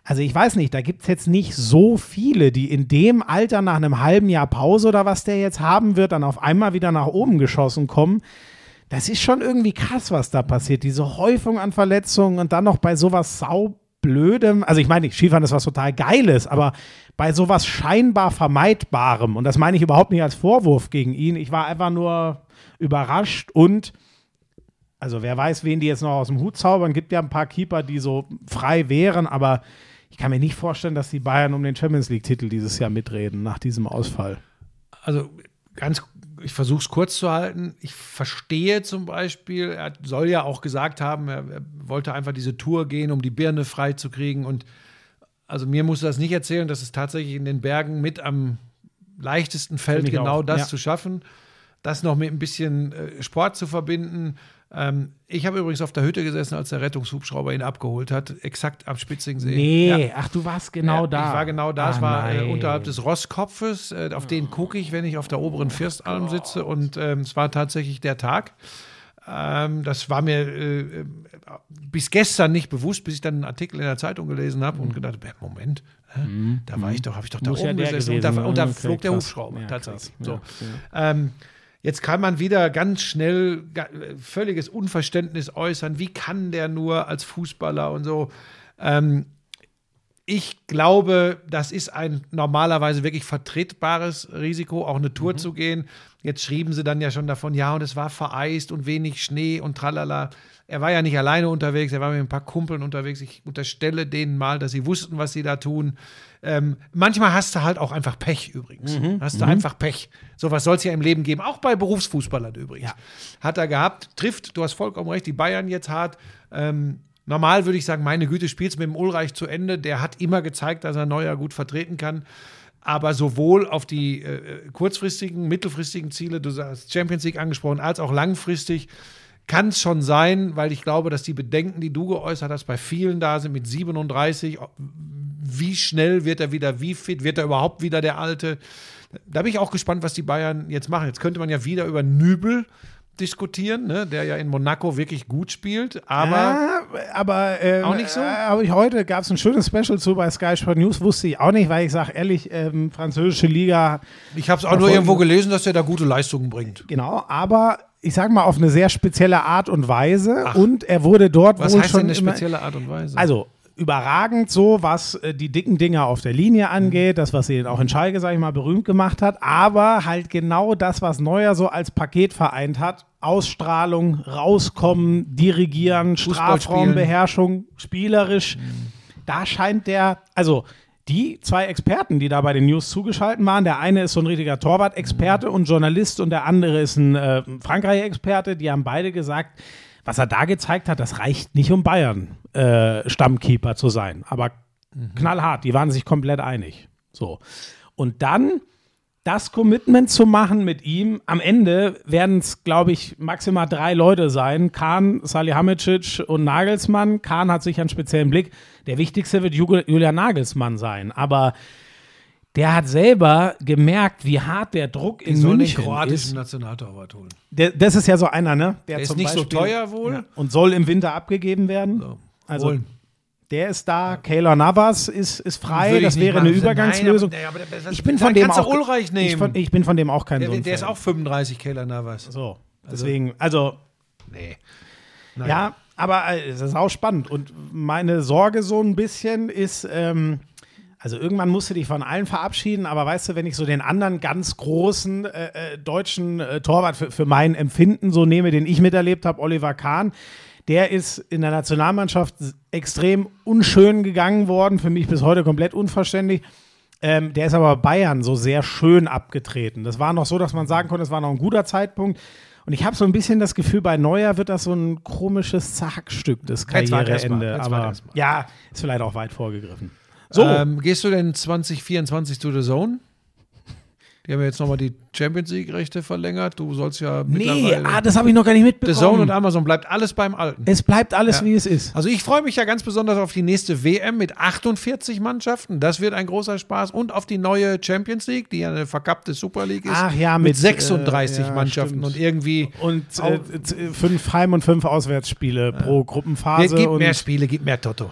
Also ich weiß nicht, da gibt es jetzt nicht so viele, die in dem Alter nach einem halben Jahr Pause oder was der jetzt haben wird, dann auf einmal wieder nach oben geschossen kommen. Das ist schon irgendwie krass, was da passiert. Diese Häufung an Verletzungen und dann noch bei sowas saublödem. Also ich meine, Skifahren ist was total Geiles, aber bei sowas scheinbar Vermeidbarem, und das meine ich überhaupt nicht als Vorwurf gegen ihn, ich war einfach nur überrascht und also wer weiß, wen die jetzt noch aus dem Hut zaubern. Gibt ja ein paar Keeper, die so frei wären, aber ich kann mir nicht vorstellen, dass die Bayern um den Champions League-Titel dieses Jahr mitreden nach diesem Ausfall. Also, ganz, ich versuche es kurz zu halten. Ich verstehe zum Beispiel, er soll ja auch gesagt haben, er, er wollte einfach diese Tour gehen, um die Birne frei zu kriegen. Und also mir musst du das nicht erzählen, dass es tatsächlich in den Bergen mit am leichtesten fällt, genau auch, das ja. zu schaffen. Das noch mit ein bisschen äh, Sport zu verbinden. Ähm, ich habe übrigens auf der Hütte gesessen, als der Rettungshubschrauber ihn abgeholt hat, exakt am Spitzingsee. Nee, Ja. ach, du warst genau Ja, da. Ich war genau da. es Ah, war äh, unterhalb des Rosskopfes. Äh, auf den gucke ich, wenn ich auf der oberen Firstalm sitze. Und ähm, es war tatsächlich der Tag. Ähm, das war mir äh, bis gestern nicht bewusst, bis ich dann einen Artikel in der Zeitung gelesen habe und gedacht habe, Moment, hä? da war ich doch, habe ich doch da Mhm. Muss ja oben der gesessen. Und da, und da. Okay, flog der krass. Hubschrauber Ja, tatsächlich. krass. So. Ja, Ähm, jetzt kann man wieder ganz schnell äh, völliges Unverständnis äußern. Wie kann der nur als Fußballer und so? Ähm, ich glaube, das ist ein normalerweise wirklich vertretbares Risiko, auch eine Tour zu gehen. Jetzt schrieben sie dann ja schon davon, ja, und es war vereist und wenig Schnee und tralala. Er war ja nicht alleine unterwegs, er war mit ein paar Kumpeln unterwegs. Ich unterstelle denen mal, dass sie wussten, was sie da tun. Ähm, manchmal hast du halt auch einfach Pech übrigens. Hast du einfach Pech. Sowas soll es ja im Leben geben, auch bei Berufsfußballern übrigens. Ja. Hat er gehabt, trifft, du hast vollkommen recht, die Bayern jetzt hart. Ähm, normal würde ich sagen, meine Güte, spielst mit dem Ulreich zu Ende. Der hat immer gezeigt, dass er Neuer gut vertreten kann. Aber sowohl auf die äh, kurzfristigen, mittelfristigen Ziele, du hast Champions League angesprochen, als auch langfristig kann es schon sein, weil ich glaube, dass die Bedenken, die du geäußert hast, bei vielen da sind mit 37. Wie schnell wird er wieder, wie fit, wird er überhaupt wieder der Alte? Da bin ich auch gespannt, was die Bayern jetzt machen. Jetzt könnte man ja wieder über Nübel diskutieren, ne, der ja in Monaco wirklich gut spielt, aber Ja, aber ähm, Auch nicht so? Äh, aber ich, heute gab es ein schönes Special zu bei Sky Sport News, wusste ich auch nicht, weil ich sage ehrlich, ähm, französische Liga, ich habe es auch nur irgendwo gelesen, dass er da gute Leistungen bringt. genau, aber ich sag mal auf eine sehr spezielle Art und Weise und er wurde dort Was wohl heißt schon denn eine spezielle Art und Weise? Also überragend so, was äh, die dicken Dinger auf der Linie angeht, das, was sie auch in Schalke, sag ich mal, berühmt gemacht hat, aber halt genau das, was Neuer so als Paket vereint hat, Ausstrahlung, rauskommen, dirigieren, Fußball Strafraumbeherrschung, spielerisch, da scheint der, also die zwei Experten, die da bei den News zugeschaltet waren, der eine ist so ein richtiger Torwart-Experte und Journalist und der andere ist ein äh, Frankreich-Experte, die haben beide gesagt, was er da gezeigt hat, das reicht nicht, um Bayern äh, Stammkeeper zu sein. Aber knallhart, die waren sich komplett einig. So. Und dann das Commitment zu machen mit ihm, am Ende werden es, glaube ich, maximal drei Leute sein. Kahn, Salihamidzic und Nagelsmann. Kahn hat sicher einen speziellen Blick. Der wichtigste wird Ju- Julian Nagelsmann sein. Aber der hat selber gemerkt, wie hart der Druck in die sollen den München kroatischen ist. Nationaltorwart holen. Der, das ist ja so einer, ne? Der ist zum nicht so teuer wohl. Ja, und soll im Winter abgegeben werden. So. Also Holen. der ist da. Keylor Navas ist, ist frei. Ich das wäre eine machen. Übergangslösung. Nein, aber, aber, aber, ich bin von dem kannst du auch. Ulreich Ich, nehmen. von, ich bin von dem auch kein so der, ein der ist auch 35, Keller Navas. so. Deswegen, also Nee. Ja, aber äh, es ist auch spannend. Und meine Sorge so ein bisschen ist, ähm, also irgendwann musst du dich von allen verabschieden, aber weißt du, wenn ich so den anderen ganz großen äh, äh, deutschen äh, Torwart für, für mein Empfinden so nehme, den ich miterlebt habe, Oliver Kahn, der ist in der Nationalmannschaft extrem unschön gegangen worden, für mich bis heute komplett unverständlich. Ähm, der ist aber bei Bayern so sehr schön abgetreten. Das war noch so, dass man sagen konnte, es war noch ein guter Zeitpunkt. Und ich habe so ein bisschen das Gefühl, bei Neuer wird das so ein komisches Zackstück des Karriereende. Aber ja, ist vielleicht auch weit vorgegriffen. So, Ähm, gehst du denn 2024 zu The Zone? Die haben ja jetzt nochmal die Champions League-Rechte verlängert. Du sollst ja nee, ah, das habe ich noch gar nicht The Zone und mitbekommen. Amazon bleibt alles beim Alten. Es bleibt alles, Ja. wie es ist. Also ich freue mich ja ganz besonders auf die nächste WM mit 48 Mannschaften. Das wird ein großer Spaß. Und auf die neue Champions League, die ja eine verkappte Super League ist. Ach ja, mit, mit, 36 äh, ja, Mannschaften stimmt. und irgendwie. Und äh, z- fünf Heim- und fünf Auswärtsspiele pro Gruppenphase. Gibt und, mehr Spiele, gibt mehr Toto.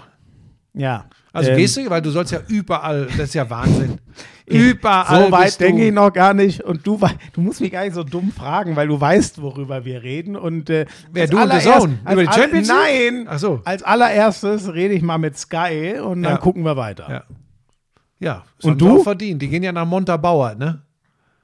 Ja. Also Ähm, gehst du, weil du sollst ja überall, das ist ja Wahnsinn. (laughs) überall. So weit denke ich noch gar nicht. Und du, du musst mich gar nicht so dumm fragen, weil du weißt, worüber wir reden. Und äh, Wer, du und The Zone? als Über die Champions League? Nein. Ach so. Als allererstes rede ich mal mit Sky und dann Ja. gucken wir weiter. Ja. Ja, das Und du? verdient. Die gehen ja nach Montabaur, ne?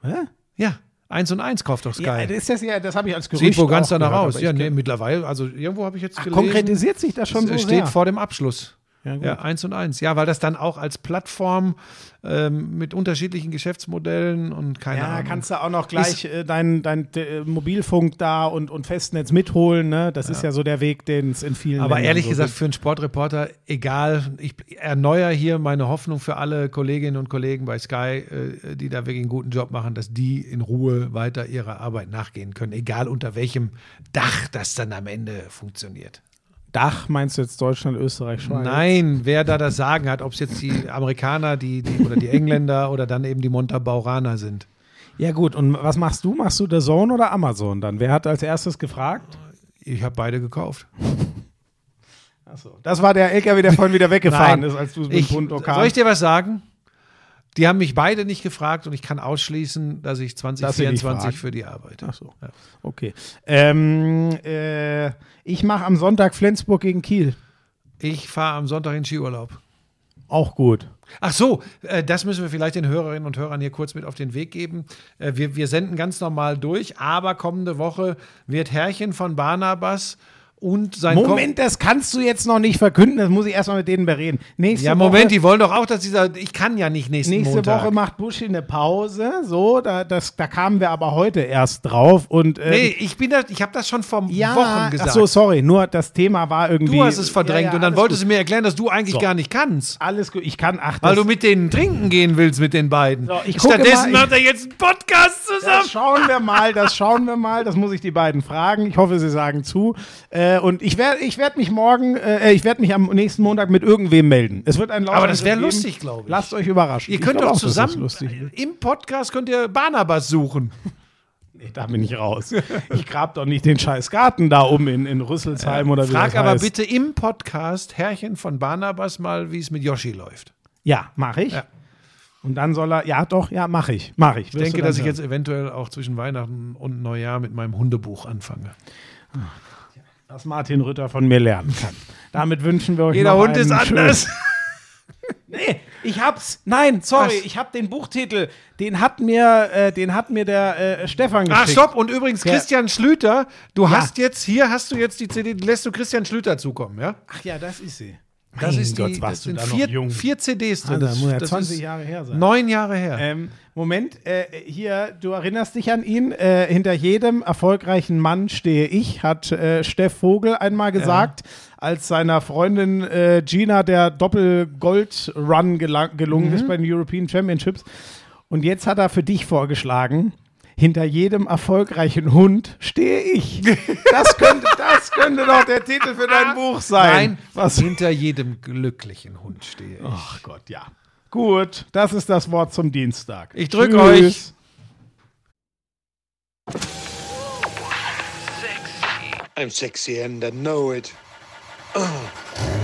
Hä? Ja, 1 und 1 kauft doch Sky. Ja, das, ist das, ja, das habe ich als Gerücht Sieht wohl ganz danach aus. Ja, nee, mittlerweile, also irgendwo habe ich jetzt Ach, gelesen. konkretisiert sich das schon es so steht sehr? vor dem Abschluss. Ja. Ja, 1 und 1. Ja, weil das dann auch als Plattform ähm, mit unterschiedlichen Geschäftsmodellen und keine Ja, Ahnung. kannst du auch noch gleich äh, dein, dein äh, Mobilfunk da und, und Festnetz mitholen. Ne? Das ist ja so der Weg, den es in vielen Aber Ländern ehrlich so gesagt, gibt. für einen Sportreporter, egal, ich erneuere hier meine Hoffnung für alle Kolleginnen und Kollegen bei Sky, äh, die da wirklich einen guten Job machen, dass die in Ruhe weiter ihrer Arbeit nachgehen können, egal unter welchem Dach das dann am Ende funktioniert. Dach meinst du jetzt Deutschland, Österreich, Schweiz? Nein, wer da das Sagen hat, ob es jetzt die Amerikaner die, die, oder die Engländer (laughs) oder dann eben die Montabauraner sind. Ja gut, und was machst du? Machst du The Zone oder Amazon dann? Wer hat als erstes gefragt? Ich habe beide gekauft. Achso. Das war der LKW, der vorhin wieder weggefahren Nein. ist, als du es mit dem Punto soll ich dir was sagen? Die haben mich beide nicht gefragt und ich kann ausschließen, dass ich Dass sie dich 2024 fragen. für die arbeite. Ach so. Okay. Ähm, äh, ich mache am Sonntag Flensburg gegen Kiel. Ich fahre am Sonntag in Skiurlaub. Auch gut. Ach so, äh, das müssen wir vielleicht den Hörerinnen und Hörern hier kurz mit auf den Weg geben. Äh, wir, wir senden ganz normal durch, aber kommende Woche wird Herrchen von Barnabas und sein Moment, das kannst du jetzt noch nicht verkünden, das muss ich erstmal mit denen bereden. Nächste Ja, Moment, Woche, die wollen doch auch, dass dieser. Ich kann ja nicht nächsten nächste Montag. Woche macht Buschi eine Pause. So, da, das, da kamen wir aber heute erst drauf. Und, ähm, Nee, ich bin da, ich habe das schon vor ja, Wochen gesagt. Ach so, sorry, nur das Thema war irgendwie. du hast es verdrängt Ja, ja, und dann wolltest gut. du mir erklären, dass du eigentlich So. gar nicht kannst. Alles gut, ich kann, ach, Weil du mit denen trinken gehen willst, mit den beiden. So, Stattdessen mal, macht er jetzt einen Podcast zusammen. Das schauen wir mal, das schauen wir mal. Das muss ich die beiden fragen. Ich hoffe, sie sagen zu. Äh, und ich werde ich werd mich morgen, äh, ich werde mich am nächsten Montag mit irgendwem melden. Es wird ein Aber das wäre lustig, glaube ich. Lasst euch überraschen. Ihr könnt doch zusammen im Podcast könnt ihr Barnabas suchen. (laughs) Nee, da bin ich raus. Ich grab doch nicht den scheiß Garten da um in, in Rüsselsheim oder wie Frag das aber heißt. bitte im Podcast Herrchen von Barnabas mal, wie es mit Yoshi läuft. Ja, mache ich. Ja. Und dann soll er, ja doch, ja, mache ich. Mache ich. Ich denke, dass ich jetzt eventuell auch zwischen Weihnachten und Neujahr mit meinem Hundebuch anfange. Dass Martin Rütter von mir lernen kann. Damit wünschen wir euch Jeder Hund ist anders. (laughs) Nee, ich hab's. Nein, sorry, Was? ich hab den Buchtitel. Den hat mir, äh, den hat mir der äh, Stefan geschickt. Ach, stopp. Und übrigens, Ja. Christian Schlüter, du Ja. hast jetzt, hier hast du jetzt die CD, die lässt du Christian Schlüter zukommen, ja? Ach ja, das ist sie. Das Mein ist Gott, die, das du sind vier, vier CDs drin. Alter, Das- muss ja das 20 ist Jahre her sein. Neun Jahre her. Ähm, Moment, äh, hier, du erinnerst dich an ihn. Äh, hinter jedem erfolgreichen Mann stehe ich, hat äh, Steff Vogel einmal gesagt, als seiner Freundin äh, Gina der Doppel-Gold-Run gelungen Mhm. ist bei den European Championships. Und jetzt hat er für dich vorgeschlagen, hinter jedem erfolgreichen Hund stehe ich. Das könnte, das könnte doch der Titel für dein Buch sein. Nein, Was? hinter jedem glücklichen Hund stehe ich. Ach Gott, ja. Gut, das ist das Wort zum Dienstag. Ich drück Tschüss. euch. I'm sexy and I know it. (clears throat)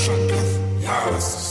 Yes.